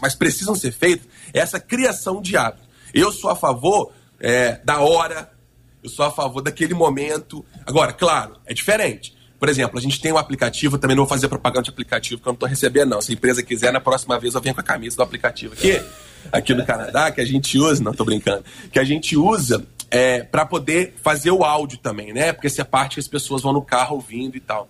mas precisam ser feitas, é essa criação de hábito. Eu sou a favor é, da hora, eu sou a favor daquele momento. Agora, claro, é diferente. Por exemplo, a gente tem um aplicativo, também não vou fazer propaganda de aplicativo, porque eu não estou recebendo, não. Se a empresa quiser, na próxima vez eu venho com a camisa do aplicativo aqui, aqui no Canadá, que a gente usa, não estou brincando, que a gente usa é, para poder fazer o áudio também, né? Porque essa é a parte que as pessoas vão no carro ouvindo e tal.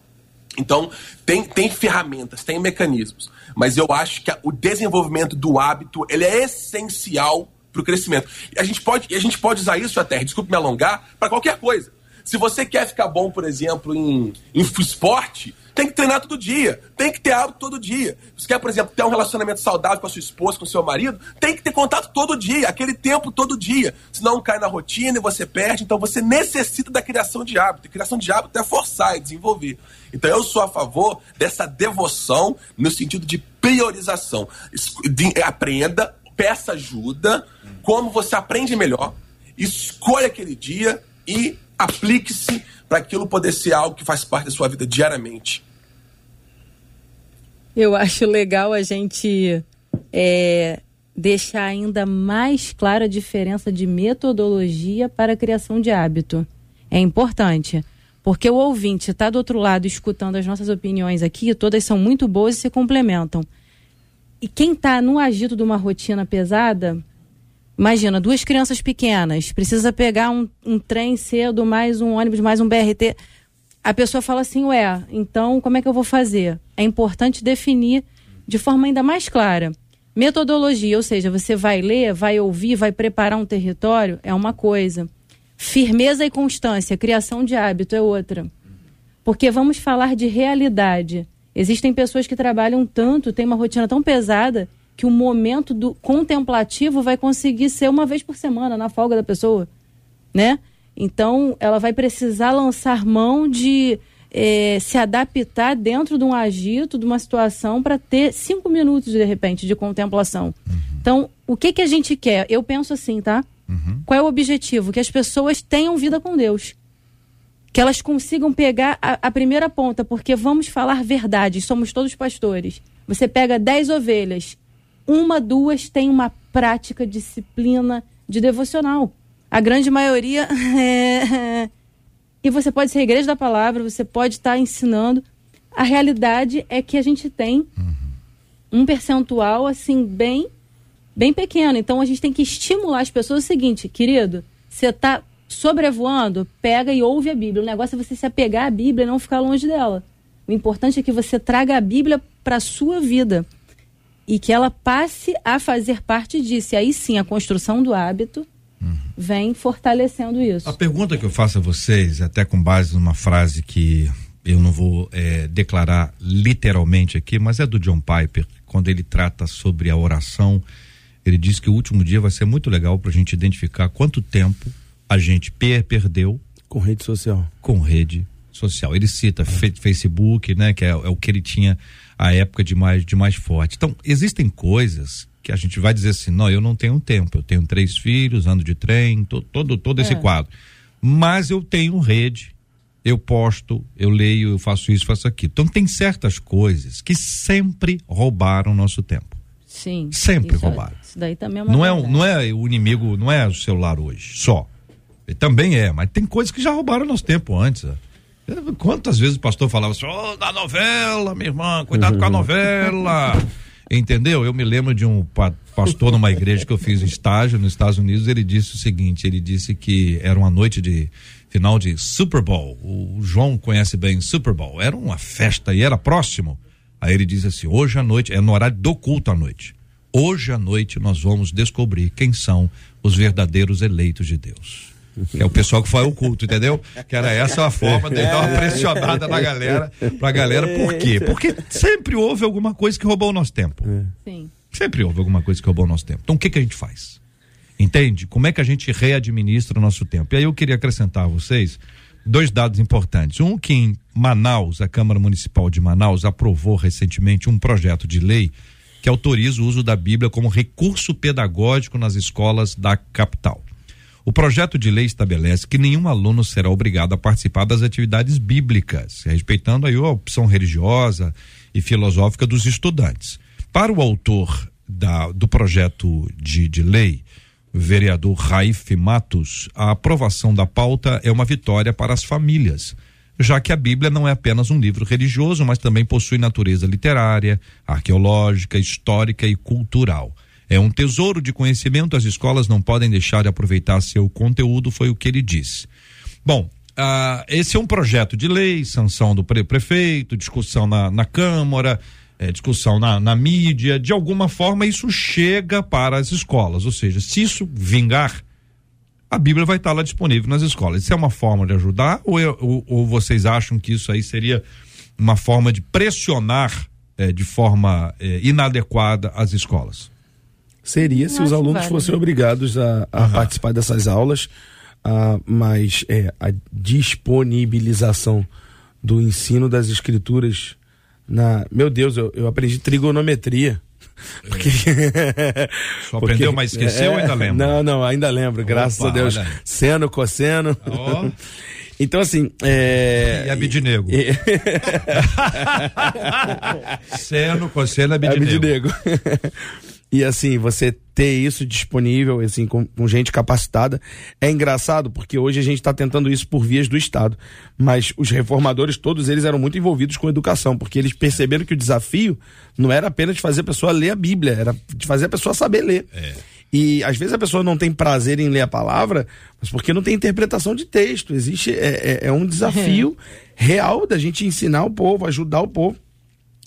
Então, tem, tem ferramentas, tem mecanismos. Mas eu acho que o desenvolvimento do hábito ele é essencial para o crescimento. E a gente pode, a gente pode usar isso até, desculpe me alongar, para qualquer coisa. Se você quer ficar bom, por exemplo, em, em esporte, Tem que treinar todo dia. Tem que ter hábito todo dia. Você quer, por exemplo, ter um relacionamento saudável com a sua esposa, com o seu marido? Tem que ter contato todo dia, aquele tempo todo dia. Senão cai na rotina e você perde. Então você necessita da criação de hábito. E criação de hábito é forçar, é desenvolver. Então eu sou a favor dessa devoção no sentido de priorização. Aprenda, peça ajuda, como você aprende melhor, escolha aquele dia e aplique-se para aquilo poder ser algo que faz parte da sua vida diariamente. Eu acho legal a gente é, deixar ainda mais clara a diferença de metodologia para a criação de hábito. É importante, porque o ouvinte está do outro lado escutando as nossas opiniões aqui, todas são muito boas e se complementam. E quem está no agito de uma rotina pesada, Imagina, duas crianças pequenas, precisa pegar um, um trem cedo, mais um ônibus, mais um BRT. A pessoa fala assim, ué, então como é que eu vou fazer? É importante definir de forma ainda mais clara. Metodologia, ou seja, você vai ler, vai ouvir, vai preparar um território, é uma coisa. Firmeza e constância, criação de hábito é outra. Porque vamos falar de realidade. Existem pessoas que trabalham tanto, têm uma rotina tão pesada, que o momento do contemplativo vai conseguir ser uma vez por semana na folga da pessoa, né? Então, ela vai precisar lançar mão de é, se adaptar dentro de um agito, de uma situação, para ter cinco minutos, de repente, de contemplação. Uhum. Então, o que, que a gente quer? Eu penso assim, tá? Uhum. Qual é o objetivo? Que as pessoas tenham vida com Deus. Que elas consigam pegar a, a primeira ponta, porque vamos falar verdade, somos todos pastores. Você pega dez ovelhas uma, duas tem uma prática, disciplina de devocional. A grande maioria é... E você pode ser igreja da palavra, você pode estar ensinando. A realidade é que a gente tem um percentual, assim, bem, bem pequeno. Então a gente tem que estimular as pessoas o seguinte, querido, você está sobrevoando, pega e ouve a Bíblia. O negócio é você se apegar à Bíblia e não ficar longe dela. O importante é que você traga a Bíblia para a sua vida e que ela passe a fazer parte disso. E aí sim, a construção do hábito uhum. vem fortalecendo isso. A pergunta que eu faço a vocês, até com base numa frase que eu não vou é, declarar literalmente aqui, mas é do John Piper, quando ele trata sobre a oração. Ele diz que o último dia vai ser muito legal para a gente identificar quanto tempo a gente per perdeu com rede social. Com rede social. Ele cita é. Facebook, né, que é, é o que ele tinha a época de mais, de mais forte. Então, existem coisas que a gente vai dizer assim, não, eu não tenho tempo, eu tenho três filhos, ando de trem, to, todo, todo esse é. quadro. Mas eu tenho rede, eu posto, eu leio, eu faço isso, faço aquilo. Então tem certas coisas que sempre roubaram nosso tempo. Sim. Sempre isso, é- roubaram. Isso daí também é uma não é, não é o inimigo, não é o celular hoje, só. Ele também é, mas tem coisas que já roubaram nosso tempo antes. Quantas vezes o pastor falava assim, oh, da novela, minha irmã, cuidado com a novela. Entendeu? Eu me lembro de um pastor numa igreja que eu fiz estágio nos Estados Unidos, ele disse o seguinte, ele disse que era uma noite de final de Super Bowl. O João conhece bem Super Bowl. Era uma festa e era próximo. Aí ele diz assim: hoje à noite, é no horário do culto à noite. Hoje à noite nós vamos descobrir quem são os verdadeiros eleitos de Deus é o pessoal que foi ao culto, entendeu? Que era essa a forma de dar uma pressionada na galera, pra galera, por quê? Porque sempre houve alguma coisa que roubou o nosso tempo. Sim. Sempre houve alguma coisa que roubou o nosso tempo. Então o que que a gente faz? Entende? Como é que a gente readministra o nosso tempo? E aí eu queria acrescentar a vocês dois dados importantes. Um que em Manaus, a Câmara Municipal de Manaus aprovou recentemente um projeto de lei que autoriza o uso da Bíblia como recurso pedagógico nas escolas da capital. O projeto de lei estabelece que nenhum aluno será obrigado a participar das atividades bíblicas, respeitando aí a opção religiosa e filosófica dos estudantes. Para o autor da, do projeto de, de lei, vereador Raif Matos, a aprovação da pauta é uma vitória para as famílias, já que a Bíblia não é apenas um livro religioso, mas também possui natureza literária, arqueológica, histórica e cultural. É um tesouro de conhecimento, as escolas não podem deixar de aproveitar seu conteúdo, foi o que ele disse. Bom, ah, esse é um projeto de lei, sanção do pre prefeito, discussão na, na Câmara, é, discussão na, na mídia, de alguma forma isso chega para as escolas, ou seja, se isso vingar, a Bíblia vai estar lá disponível nas escolas. Isso é uma forma de ajudar ou, ou, ou vocês acham que isso aí seria uma forma de pressionar eh, de forma eh, inadequada as escolas? Seria se os alunos fossem obrigados a, a uhum. participar dessas aulas, uh, mas é, a disponibilização do ensino das escrituras na. Meu Deus, eu, eu aprendi trigonometria. Porque... Só Porque... aprendeu, mas esqueceu é... ou ainda lembra? Não, não, ainda lembro, Opa, graças a Deus. Olha. Seno, cosseno. Oh. Então, assim. É... E Abidinego. E... Seno, cosseno, Abidinego. Abidinego. E assim, você ter isso disponível, assim, com, com gente capacitada, é engraçado, porque hoje a gente está tentando isso por vias do Estado. Mas os reformadores, todos eles eram muito envolvidos com educação, porque eles perceberam que o desafio não era apenas de fazer a pessoa ler a Bíblia, era de fazer a pessoa saber ler. É. E às vezes a pessoa não tem prazer em ler a palavra, mas porque não tem interpretação de texto. Existe, é, é, é um desafio real da gente ensinar o povo, ajudar o povo.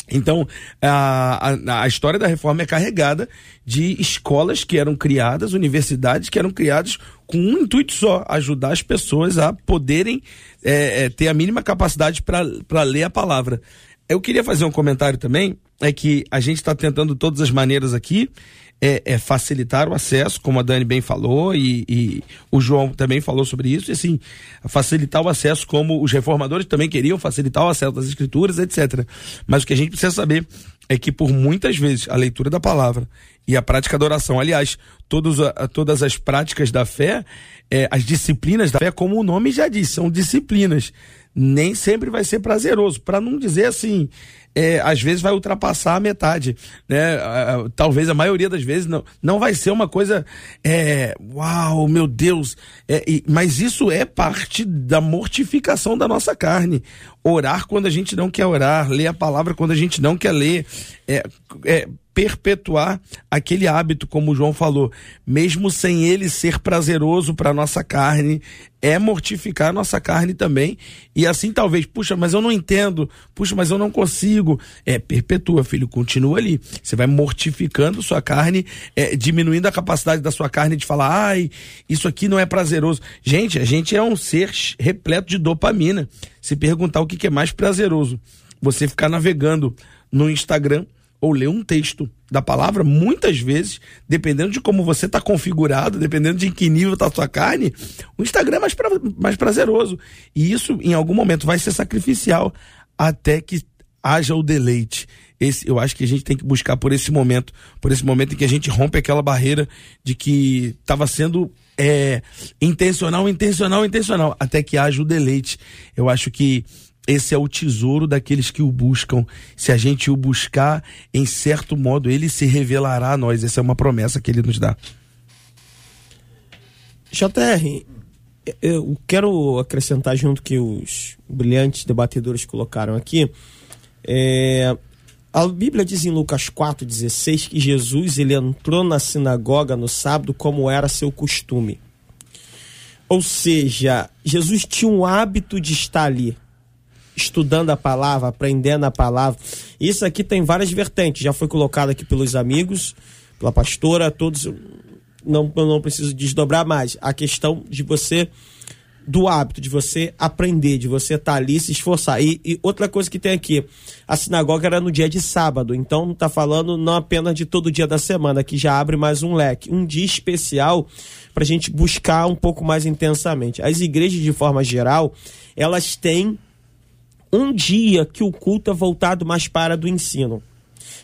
Então, a, a, a, história da reforma é carregada de escolas que eram criadas, universidades que eram criadas com um intuito só: ajudar as pessoas a poderem é, é, ter a mínima capacidade para ler a palavra. Eu queria fazer um comentário também, é que a gente está tentando todas as maneiras aqui é, é, facilitar o acesso, como a Dani bem falou, e, e, o João também falou sobre isso, e assim, facilitar o acesso, como os reformadores também queriam facilitar o acesso às escrituras, etc. Mas o que a gente precisa saber é que por muitas vezes a leitura da palavra e a prática da oração, aliás, todos, a, todas as práticas da fé, é, as disciplinas da fé, como o nome já diz, são disciplinas. Nem sempre vai ser prazeroso, para não dizer assim, é, às vezes vai ultrapassar a metade, né? Talvez a maioria das vezes não, não vai ser uma coisa, é, uau, meu Deus, é, e, mas isso é parte da mortificação da nossa carne. Orar quando a gente não quer orar, ler a palavra quando a gente não quer ler, é, é perpetuar aquele hábito, como o João falou, mesmo sem ele ser prazeroso para nossa carne, é mortificar a nossa carne também. E assim talvez, puxa, mas eu não entendo, puxa, mas eu não consigo. É, perpetua, filho, continua ali. Você vai mortificando sua carne, é, diminuindo a capacidade da sua carne de falar, ai, isso aqui não é prazeroso. Gente, a gente é um ser repleto de dopamina. Se perguntar o que, que é mais prazeroso, você ficar navegando no Instagram ou ler um texto da palavra, muitas vezes, dependendo de como você está configurado, dependendo de em que nível está a sua carne, o Instagram é mais, pra, mais prazeroso. E isso, em algum momento, vai ser sacrificial até que haja o deleite. Esse, eu acho que a gente tem que buscar por esse momento, por esse momento em que a gente rompe aquela barreira de que estava sendo é, intencional, intencional, intencional, até que haja o deleite. Eu acho que esse é o tesouro daqueles que o buscam. Se a gente o buscar, em certo modo, ele se revelará a nós. Essa é uma promessa que ele nos dá. JR, eu quero acrescentar junto que os brilhantes debatedores colocaram aqui. É, a Bíblia diz em Lucas 4,16 que Jesus ele entrou na sinagoga no sábado como era seu costume. Ou seja, Jesus tinha um hábito de estar ali estudando a palavra, aprendendo a palavra. Isso aqui tem várias vertentes, já foi colocado aqui pelos amigos, pela pastora, todos. Não, não preciso desdobrar mais. A questão de você do hábito de você aprender, de você estar tá ali se esforçar. E, e, outra coisa que tem aqui, a sinagoga era no dia de sábado, então está falando não apenas de todo dia da semana, que já abre mais um leque, um dia especial para a gente buscar um pouco mais intensamente. As igrejas, de forma geral, elas têm um dia que o culto é voltado mais para do ensino.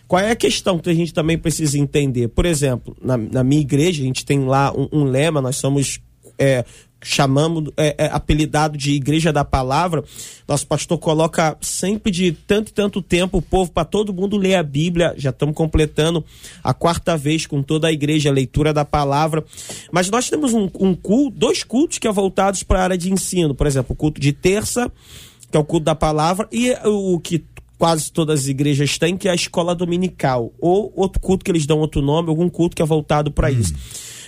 Qual é a questão que a gente também precisa entender? Por exemplo, na, na minha igreja, a gente tem lá um, um lema, nós somos. É, chamamos, é, é, apelidado de Igreja da Palavra, nosso pastor coloca sempre de tanto e tanto tempo o povo para todo mundo ler a Bíblia. Já estamos completando a quarta vez com toda a igreja a leitura da palavra. Mas nós temos um, um culto, dois cultos que é voltados para a área de ensino. Por exemplo, o culto de terça que é o culto da palavra, e o que quase todas as igrejas têm, que é a escola dominical, ou outro culto que eles dão outro nome, algum culto que é voltado para hum. isso.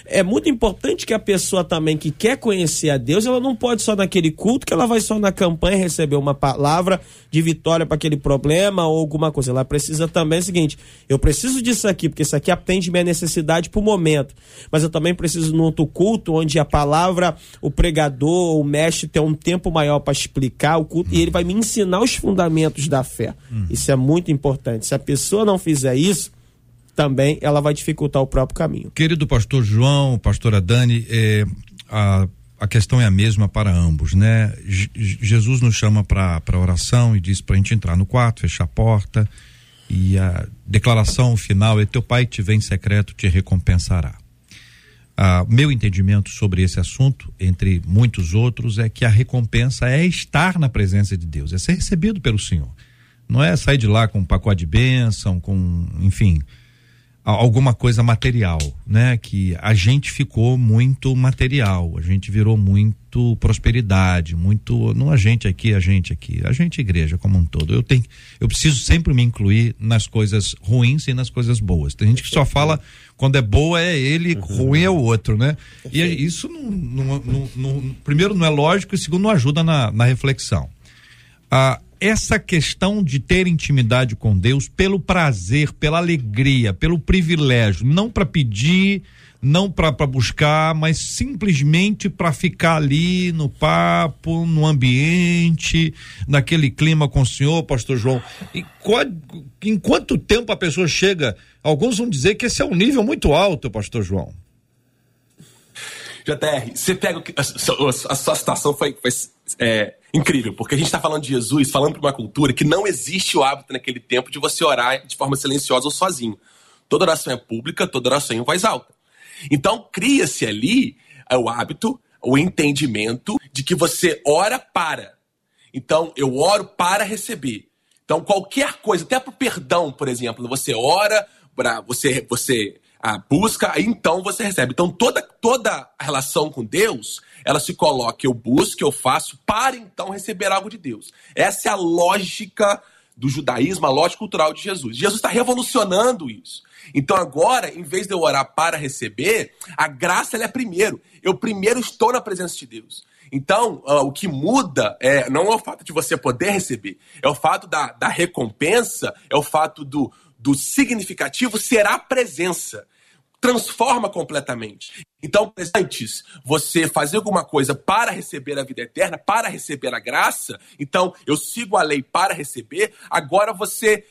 É muito importante que a pessoa também que quer conhecer a Deus, ela não pode só naquele culto, que ela vai só na campanha receber uma palavra de vitória para aquele problema ou alguma coisa. Ela precisa também é o seguinte: eu preciso disso aqui, porque isso aqui atende minha necessidade para o momento. Mas eu também preciso no outro culto, onde a palavra, o pregador, o mestre tem um tempo maior para explicar o culto e ele vai me ensinar os fundamentos da fé. Uhum. Isso é muito importante. Se a pessoa não fizer isso, também ela vai dificultar o próprio caminho. Querido pastor João, pastora Dani, é, a, a questão é a mesma para ambos, né? J Jesus nos chama para oração e diz para a gente entrar no quarto, fechar a porta e a declaração final é: Teu pai te vem em secreto, te recompensará. Ah, meu entendimento sobre esse assunto, entre muitos outros, é que a recompensa é estar na presença de Deus, é ser recebido pelo Senhor. Não é sair de lá com um pacote de bênção, com, enfim, alguma coisa material, né? Que a gente ficou muito material, a gente virou muito prosperidade, muito não a gente aqui, a gente aqui, a gente igreja como um todo. Eu tenho, eu preciso sempre me incluir nas coisas ruins e nas coisas boas. Tem gente que só fala quando é boa é ele, ruim é o outro, né? E isso não, não, não, não, primeiro não é lógico e segundo não ajuda na, na reflexão. Ah, essa questão de ter intimidade com Deus pelo prazer, pela alegria, pelo privilégio, não para pedir, não para buscar, mas simplesmente para ficar ali no papo, no ambiente, naquele clima com o senhor, pastor João. E qual, em quanto tempo a pessoa chega? Alguns vão dizer que esse é um nível muito alto, pastor João. JR, você pega. A, sua situação foi, foi é, incrível, porque a gente está falando de Jesus, falando para uma cultura que não existe o hábito naquele tempo de você orar de forma silenciosa ou sozinho. Toda oração é pública, toda oração é em voz alta. Então, cria-se ali é, o hábito, o entendimento de que você ora para. Então, eu oro para receber. Então, qualquer coisa, até para o perdão, por exemplo, você ora, para você, você a busca, então você recebe. Então toda, toda a relação com Deus, ela se coloca, eu busco, eu faço, para então receber algo de Deus. Essa é a lógica do judaísmo, a lógica cultural de Jesus. Jesus está revolucionando isso. Então agora, em vez de eu orar para receber, a graça é primeiro. Eu primeiro estou na presença de Deus. Então, uh, o que muda é, não é o fato de você poder receber, é o fato da, da recompensa, é o fato do, do significativo ser a presença transforma completamente. Então, antes você fazer alguma coisa para receber a vida eterna, para receber a graça, então eu sigo a lei para receber, agora você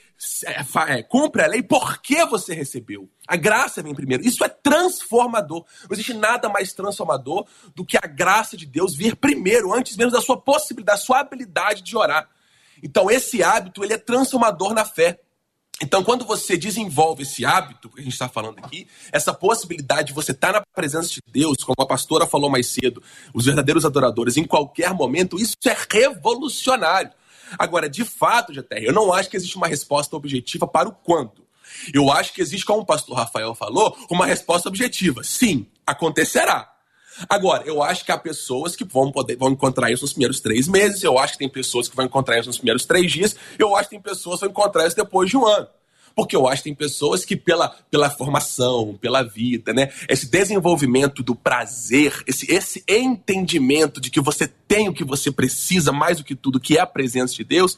é, é, cumpre a lei porque você recebeu. A graça vem primeiro. Isso é transformador. Não existe nada mais transformador do que a graça de Deus vir primeiro, antes mesmo da sua possibilidade, da sua habilidade de orar. Então, esse hábito ele é transformador na fé. Então, quando você desenvolve esse hábito que a gente está falando aqui, essa possibilidade de você estar tá na presença de Deus, como a pastora falou mais cedo, os verdadeiros adoradores, em qualquer momento, isso é revolucionário. Agora, de fato, GTR, eu não acho que existe uma resposta objetiva para o quando. Eu acho que existe, como o pastor Rafael falou, uma resposta objetiva. Sim, acontecerá. Agora, eu acho que há pessoas que vão poder vão encontrar isso nos primeiros três meses, eu acho que tem pessoas que vão encontrar isso nos primeiros três dias, eu acho que tem pessoas que vão encontrar isso depois de um ano. Porque eu acho que tem pessoas que, pela, pela formação, pela vida, né? Esse desenvolvimento do prazer, esse, esse entendimento de que você tem o que você precisa mais do que tudo, que é a presença de Deus,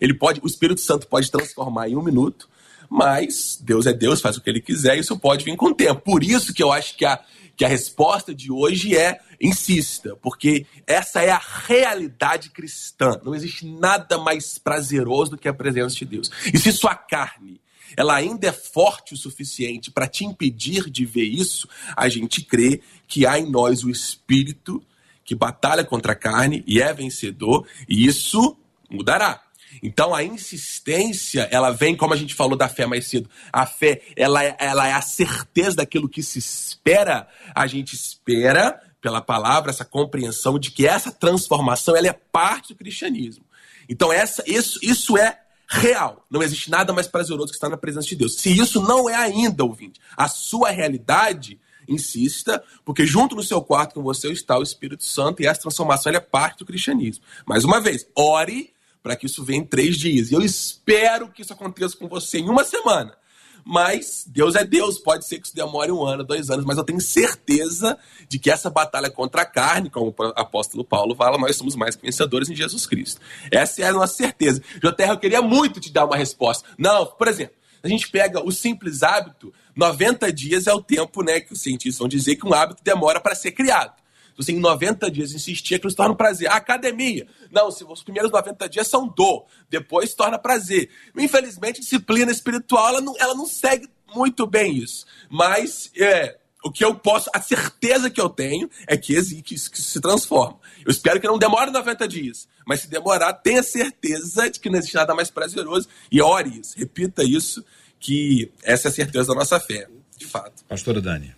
ele pode, o Espírito Santo pode transformar em um minuto, mas Deus é Deus, faz o que ele quiser, isso pode vir com o tempo. Por isso que eu acho que a, que a resposta de hoje é insista, porque essa é a realidade cristã. Não existe nada mais prazeroso do que a presença de Deus. E se sua carne ela ainda é forte o suficiente para te impedir de ver isso, a gente crê que há em nós o espírito que batalha contra a carne e é vencedor, e isso mudará. Então a insistência, ela vem, como a gente falou da fé mais cedo, a fé, ela é, ela é a certeza daquilo que se espera, a gente espera pela palavra essa compreensão de que essa transformação ela é parte do cristianismo. Então essa, isso, isso é real. Não existe nada mais prazeroso que estar na presença de Deus. Se isso não é ainda, ouvinte, a sua realidade, insista, porque junto no seu quarto com você está o Espírito Santo e essa transformação é parte do cristianismo. Mais uma vez, ore para que isso venha em três dias. E eu espero que isso aconteça com você em uma semana. Mas Deus é Deus, pode ser que isso demore um ano, dois anos, mas eu tenho certeza de que essa batalha contra a carne, como o apóstolo Paulo fala, nós somos mais vencedores em Jesus Cristo. Essa é a nossa certeza. Joterra, eu queria muito te dar uma resposta. Não, por exemplo, a gente pega o simples hábito, 90 dias é o tempo né, que os cientistas vão dizer que um hábito demora para ser criado. Você em 90 dias insistir, aquilo se torna prazer. A academia. Não, se os primeiros 90 dias são dor, depois se torna prazer. Infelizmente, disciplina espiritual, ela não, ela não segue muito bem isso. Mas é, o que eu posso, a certeza que eu tenho é que existe, que isso, que isso se transforma. Eu espero que não demore 90 dias, mas se demorar, tenha certeza de que não existe nada mais prazeroso e ore isso, repita isso, que essa é a certeza da nossa fé, de fato. Pastora Dani.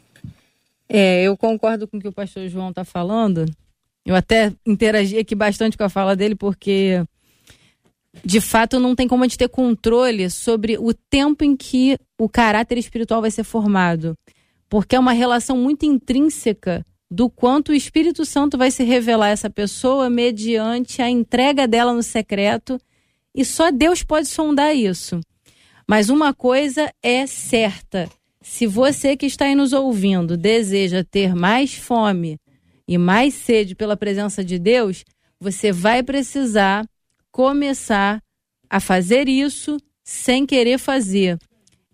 É, eu concordo com o que o pastor João está falando. Eu até interagi aqui bastante com a fala dele, porque de fato não tem como a gente ter controle sobre o tempo em que o caráter espiritual vai ser formado. Porque é uma relação muito intrínseca do quanto o Espírito Santo vai se revelar a essa pessoa mediante a entrega dela no secreto. E só Deus pode sondar isso. Mas uma coisa é certa: se você que está aí nos ouvindo deseja ter mais fome e mais sede pela presença de Deus, você vai precisar começar a fazer isso sem querer fazer.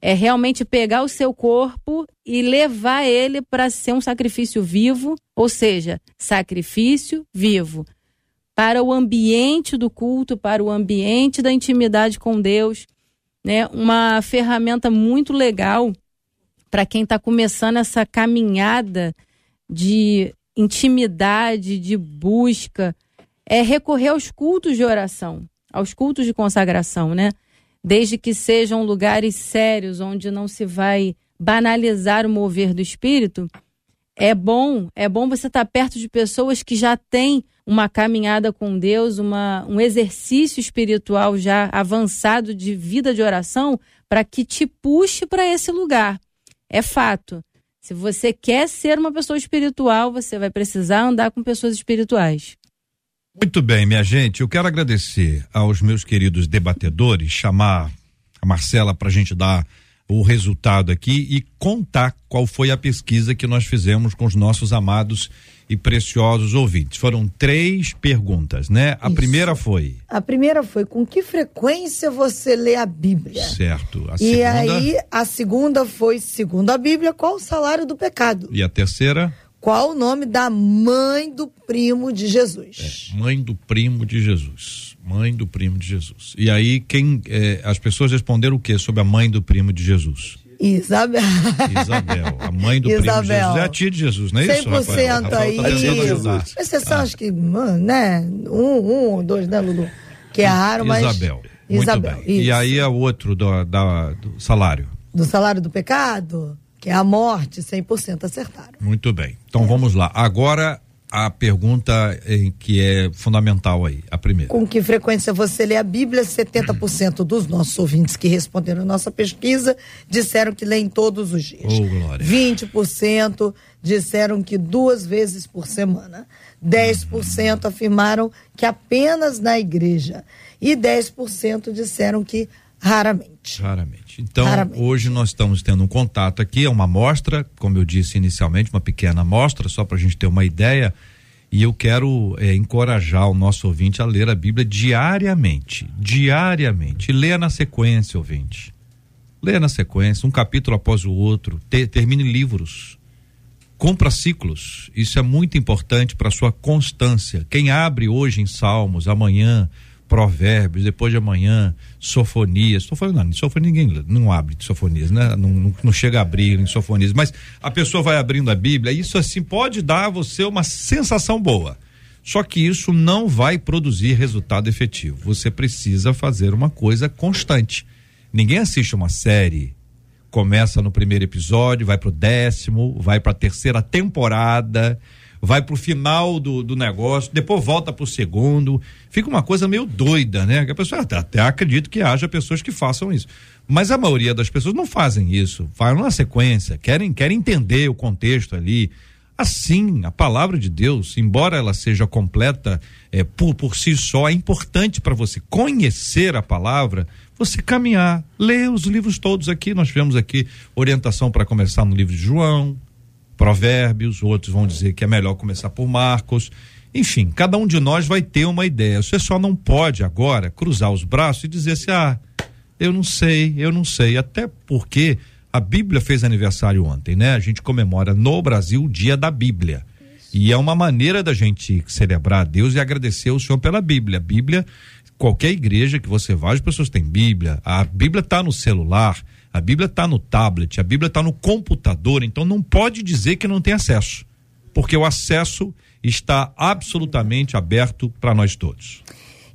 É realmente pegar o seu corpo e levar ele para ser um sacrifício vivo, ou seja, sacrifício vivo, para o ambiente do culto, para o ambiente da intimidade com Deus, né? Uma ferramenta muito legal para quem está começando essa caminhada de intimidade, de busca, é recorrer aos cultos de oração, aos cultos de consagração, né? Desde que sejam lugares sérios, onde não se vai banalizar o mover do espírito, é bom, é bom você estar tá perto de pessoas que já têm uma caminhada com Deus, uma, um exercício espiritual já avançado de vida de oração, para que te puxe para esse lugar. É fato. Se você quer ser uma pessoa espiritual, você vai precisar andar com pessoas espirituais. Muito bem, minha gente. Eu quero agradecer aos meus queridos debatedores, chamar a Marcela para a gente dar o resultado aqui e contar qual foi a pesquisa que nós fizemos com os nossos amados e preciosos ouvintes. Foram três perguntas, né? A Isso. primeira foi. A primeira foi com que frequência você lê a Bíblia? Certo. A e segunda... aí a segunda foi, segundo a Bíblia, qual o salário do pecado? E a terceira? Qual o nome da mãe do primo de Jesus? É, mãe do primo de Jesus. Mãe do primo de Jesus. E aí quem é, as pessoas responderam o que sobre a mãe do primo de Jesus? Isabel. Isabel, a mãe do Isabel. primo Jesus. É a tia de Jesus, não é isso, 100% Rafael? aí. Tá Exceção, ah. acho que, né, um, um dois, né, Lulu? Que é raro, mas... Isabel. Muito Isabel, bem. Isso. E aí é o outro do, da, do salário? Do salário do pecado? Que é a morte, 100% acertaram. Muito bem. Então é. vamos lá. Agora a pergunta que é fundamental aí, a primeira. Com que frequência você lê a Bíblia? 70% dos nossos ouvintes que responderam a nossa pesquisa disseram que leem todos os dias. Oh, glória. 20% disseram que duas vezes por semana. 10% hum. afirmaram que apenas na igreja. E 10% disseram que raramente. Raramente. Então, raramente. hoje nós estamos tendo um contato aqui, é uma amostra, como eu disse inicialmente, uma pequena amostra, só para a gente ter uma ideia. E eu quero é, encorajar o nosso ouvinte a ler a Bíblia diariamente. Diariamente. Leia na sequência, ouvinte. Leia na sequência, um capítulo após o outro. Te, termine livros. Compra ciclos. Isso é muito importante para sua constância. Quem abre hoje em Salmos, amanhã provérbios, depois de amanhã, sofonias. Sofonia, não, sofonia ninguém não abre sofonias, né? Não, não, não, chega a abrir em sofonias, mas a pessoa vai abrindo a Bíblia, isso assim pode dar a você uma sensação boa. Só que isso não vai produzir resultado efetivo. Você precisa fazer uma coisa constante. Ninguém assiste uma série, começa no primeiro episódio, vai pro décimo, vai pra terceira temporada, vai pro final do, do negócio, depois volta pro segundo. Fica uma coisa meio doida, né? Que a pessoa até, até acredito que haja pessoas que façam isso. Mas a maioria das pessoas não fazem isso, fazem uma sequência, querem, querem entender o contexto ali. Assim, a palavra de Deus, embora ela seja completa é, por, por si só, é importante para você conhecer a palavra, você caminhar, ler os livros todos aqui. Nós tivemos aqui orientação para começar no livro de João, Provérbios, outros vão dizer que é melhor começar por Marcos. Enfim, cada um de nós vai ter uma ideia. Você só não pode agora cruzar os braços e dizer assim: ah, eu não sei, eu não sei. Até porque a Bíblia fez aniversário ontem, né? A gente comemora no Brasil o dia da Bíblia. E é uma maneira da gente celebrar a Deus e agradecer ao Senhor pela Bíblia. A Bíblia, qualquer igreja que você vá, as pessoas têm Bíblia. A Bíblia está no celular, a Bíblia está no tablet, a Bíblia está no computador. Então não pode dizer que não tem acesso, porque o acesso está absolutamente aberto para nós todos.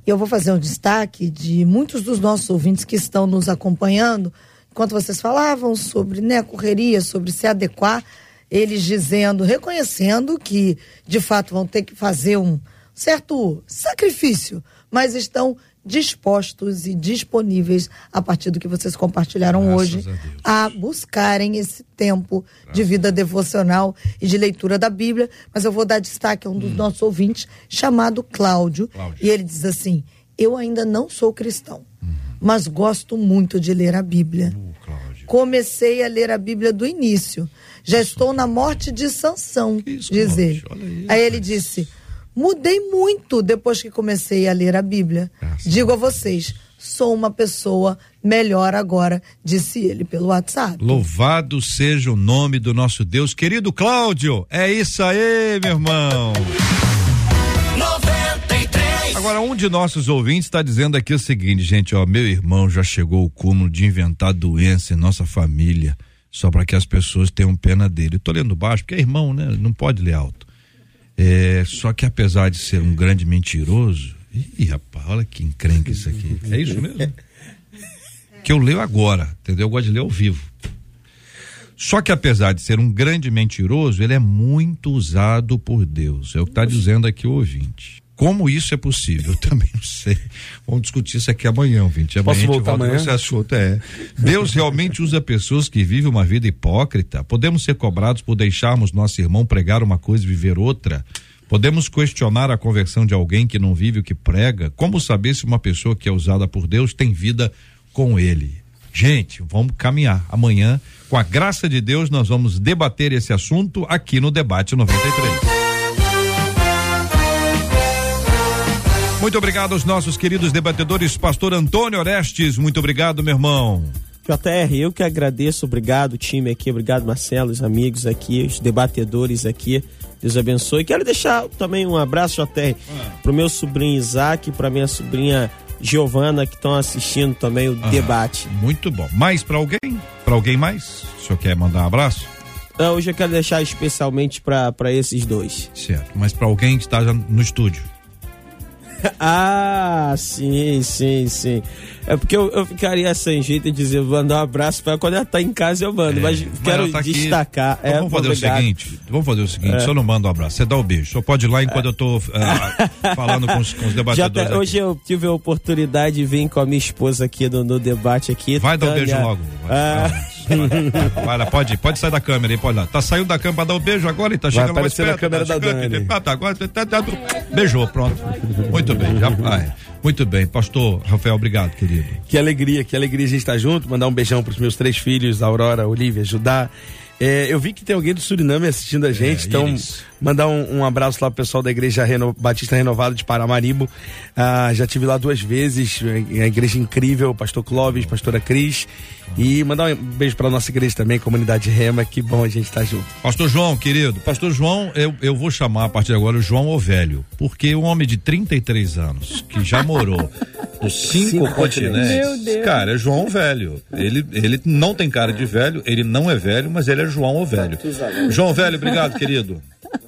Eu vou fazer um destaque de muitos dos nossos ouvintes que estão nos acompanhando enquanto vocês falavam sobre né, correria, sobre se adequar, eles dizendo, reconhecendo que de fato vão ter que fazer um certo sacrifício, mas estão dispostos e disponíveis a partir do que vocês compartilharam Graças hoje a, a, buscarem esse tempo Graças de vida devocional e de leitura da Bíblia. Mas eu vou dar destaque a um dos hum. nossos ouvintes chamado Cláudio, Cláudio, e ele diz assim: Eu ainda não sou cristão, mas gosto muito de ler a Bíblia. Uh, Comecei a ler a Bíblia do início. Já Isso. estou na morte de Sansão, Isso, diz ele. Aí, aí ele disse: Mudei muito depois que comecei a ler a Bíblia. Graças Digo a vocês, sou uma pessoa melhor agora, disse ele pelo WhatsApp. Louvado seja o nome do nosso Deus. Querido Cláudio, é isso aí, meu irmão. Agora, um de nossos ouvintes está dizendo aqui o seguinte, gente, ó, meu irmão já chegou ao cúmulo de inventar doença em nossa família, só para que as pessoas tenham pena dele. Eu tô lendo baixo, porque é irmão, né? Não pode ler alto. É, só que apesar de ser um grande mentiroso, ih, rapaz, olha que encrenca isso aqui. É isso mesmo? que eu leio agora, entendeu? Eu gosto de ler ao vivo. Só que apesar de ser um grande mentiroso, ele é muito usado por Deus. É o que está dizendo aqui o ouvinte. Como isso é possível? Eu também não sei. Vamos discutir isso aqui amanhã, ouvinte. Amanhã Posso voltar amanhã? Esse assunto é. Deus realmente usa pessoas que vivem uma vida hipócrita. Podemos ser cobrados por deixarmos nosso irmão pregar uma coisa e viver outra. Podemos questionar a conversão de alguém que não vive o que prega. Como saber se uma pessoa que é usada por Deus tem vida com ele? Gente, vamos caminhar. Amanhã, com a graça de Deus, nós vamos debater esse assunto aqui no Debate 93. Muito obrigado aos nossos queridos debatedores, pastor Antônio Orestes, muito obrigado, meu irmão. JR, eu que agradeço, obrigado time aqui, obrigado Marcelo, os amigos aqui, os debatedores aqui, Deus abençoe. Quero deixar também um abraço, JR, ah. pro meu sobrinho Isaac, pra minha sobrinha Giovana, que estão assistindo também o ah, debate. Muito bom. Mais para alguém? Para alguém mais? O senhor quer mandar um abraço? Não, hoje eu quero deixar especialmente para esses dois. Certo, mas para alguém que está no estúdio. ah, sim, sim, sim. É porque eu, eu ficaria sem jeito de dizer, mandar um abraço para quando ela tá em casa eu mando, é, mas quero tá destacar. Então é, vamos fazer obrigado. o seguinte, vamos fazer o seguinte, é. só não manda um abraço, você dá o beijo, só pode ir lá enquanto eu tô uh, falando com os, com os debatedores. Já, hoje eu tive a oportunidade de vir com a minha esposa aqui no, no debate aqui. Vai dar um beijo logo. Vai, ah. vai, lá, pode, pode sair da câmera aí, pode lá. Tá saindo da câmera para dar o um beijo agora e tá chegando mais perto. a câmera tá da Dani. Ah, tá, agora tá, tá, beijou, pronto. Muito bem, já vai. Muito bem, pastor Rafael, obrigado, querido. Que alegria, que alegria a gente estar tá junto, mandar um beijão para os meus três filhos, Aurora, Olivia, Judá. É, eu vi que tem alguém do Suriname assistindo a gente, é, então Iris. mandar um, um, abraço lá pro pessoal da Igreja Reno, Batista Renovada de Paramaribo. Ah, já tive lá duas vezes, a igreja incrível, pastor Clóvis, pastora Cris. E mandar um beijo para nossa igreja também, comunidade Rema, que bom a gente estar tá junto. Pastor João, querido, Pastor João, eu, eu vou chamar a partir de agora o João o Velho, porque um homem de 33 anos, que já morou nos cinco, cinco continentes, cara, é João Velho. Ele, ele não tem cara de velho, ele não é velho, mas ele é João o Velho. João Velho, obrigado, querido.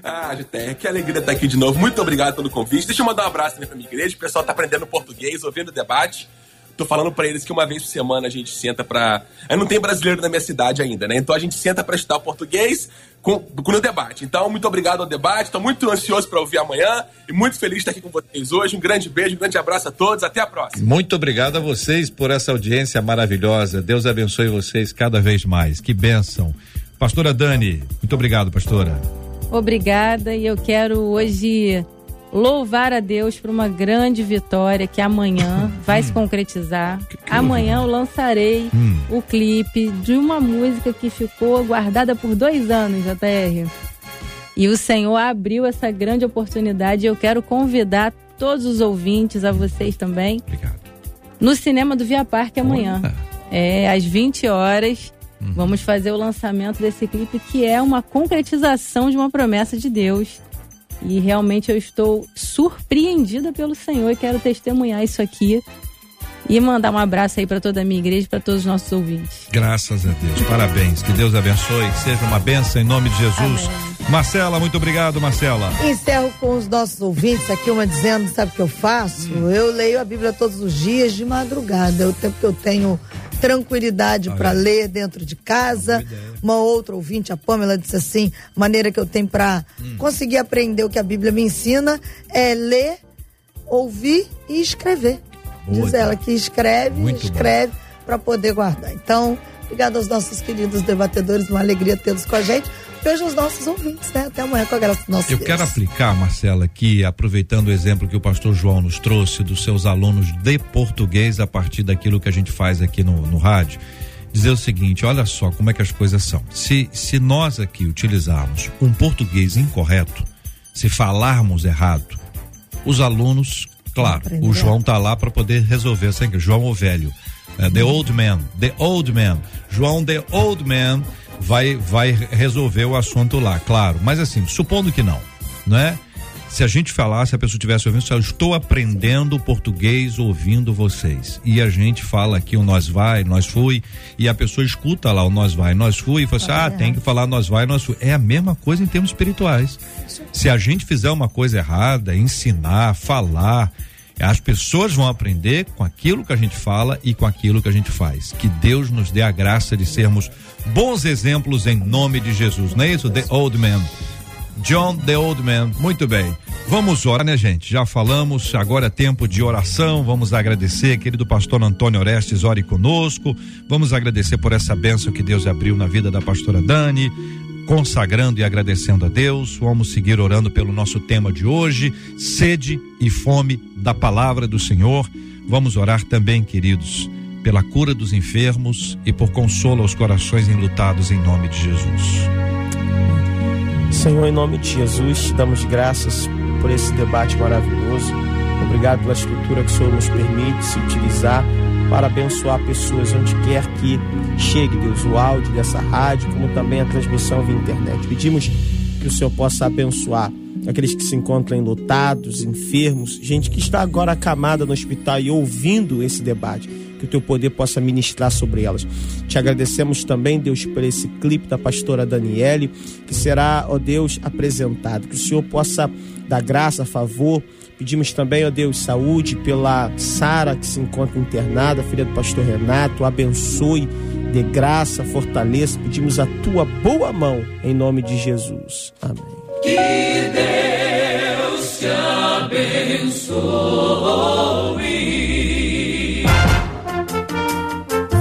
Ah, Juté, que alegria estar aqui de novo. Muito obrigado pelo convite. Deixa eu mandar um abraço também pra minha igreja. O pessoal tá aprendendo português, ouvindo o debate tô falando para eles que uma vez por semana a gente senta para. Eu não tem brasileiro na minha cidade ainda, né? Então a gente senta para estudar português com, com o debate. Então, muito obrigado ao debate. Tô muito ansioso para ouvir amanhã e muito feliz de estar aqui com vocês hoje. Um grande beijo, um grande abraço a todos. Até a próxima. Muito obrigado a vocês por essa audiência maravilhosa. Deus abençoe vocês cada vez mais. Que bênção. Pastora Dani, muito obrigado, pastora. Obrigada e eu quero hoje louvar a Deus por uma grande vitória que amanhã vai se concretizar. Amanhã eu lançarei hum. o clipe de uma música que ficou guardada por dois anos, JR. E o Senhor abriu essa grande oportunidade e eu quero convidar todos os ouvintes, a vocês também. Obrigado. No cinema do Via Parque amanhã. Olha. É, às 20 horas. Uhum. Vamos fazer o lançamento desse clipe que é uma concretização de uma promessa de Deus. E realmente eu estou surpreendida pelo Senhor e quero testemunhar isso aqui e mandar um abraço aí para toda a minha igreja, para todos os nossos ouvintes. Graças a Deus. Parabéns. Que Deus abençoe. Seja uma benção em nome de Jesus. Amém. Marcela, muito obrigado, Marcela. Encerro com os nossos ouvintes aqui, uma dizendo, sabe o que eu faço? Hum. Eu leio a Bíblia todos os dias de madrugada. É o tempo que eu tenho tranquilidade para ler dentro de casa. Uma outra ouvinte, a Pamela, disse assim: maneira que eu tenho para hum. conseguir aprender o que a Bíblia me ensina é ler, ouvir e escrever. Boa, Diz ela que escreve, Muito escreve para poder guardar. Então, obrigado aos nossos queridos debatedores, uma alegria tê-los com a gente. Beijo aos nossos ouvintes, né? Até amanhã com a graça do nosso Eu Deus. quero aplicar, Marcela, aqui, aproveitando o exemplo que o pastor João nos trouxe dos seus alunos de português a partir daquilo que a gente faz aqui no, no rádio dizer o seguinte: olha só como é que as coisas são. Se, se nós aqui utilizarmos um português incorreto, se falarmos errado, os alunos Claro, o João tá lá para poder resolver essa João o velho. Uh, the old man, the old man. João the old man vai vai resolver o assunto lá, claro. Mas assim, supondo que não, né? Se a gente falasse, a pessoa estivesse ouvindo, eu estou aprendendo português ouvindo vocês. E a gente fala aqui o nós vai, nós fui, e a pessoa escuta lá o nós vai, nós fui, e fala assim, ah, tem que falar nós vai, nós fui. É a mesma coisa em termos espirituais. Se a gente fizer uma coisa errada, ensinar, falar, as pessoas vão aprender com aquilo que a gente fala e com aquilo que a gente faz. Que Deus nos dê a graça de sermos bons exemplos em nome de Jesus. Não é isso? The Old Man. John the Old Man. Muito bem. Vamos orar, né, gente? Já falamos, agora é tempo de oração. Vamos agradecer, querido pastor Antônio Orestes, ore conosco. Vamos agradecer por essa bênção que Deus abriu na vida da pastora Dani consagrando e agradecendo a Deus. Vamos seguir orando pelo nosso tema de hoje, sede e fome da palavra do Senhor. Vamos orar também, queridos, pela cura dos enfermos e por consolo aos corações enlutados em nome de Jesus. Senhor, em nome de Jesus, damos graças por esse debate maravilhoso. Obrigado pela estrutura que o Senhor nos permite se utilizar para abençoar pessoas onde quer que chegue, Deus, o áudio dessa rádio, como também a transmissão via internet. Pedimos que o Senhor possa abençoar aqueles que se encontram enlutados, enfermos, gente que está agora acamada no hospital e ouvindo esse debate. Que o teu poder possa ministrar sobre elas. Te agradecemos também, Deus, por esse clipe da pastora Daniele, que será, ó Deus, apresentado. Que o Senhor possa dar graça, favor, Pedimos também, ó Deus, saúde pela Sara que se encontra internada, filha do pastor Renato. Abençoe, dê graça, fortaleça. Pedimos a tua boa mão em nome de Jesus. Amém. Que Deus te abençoe.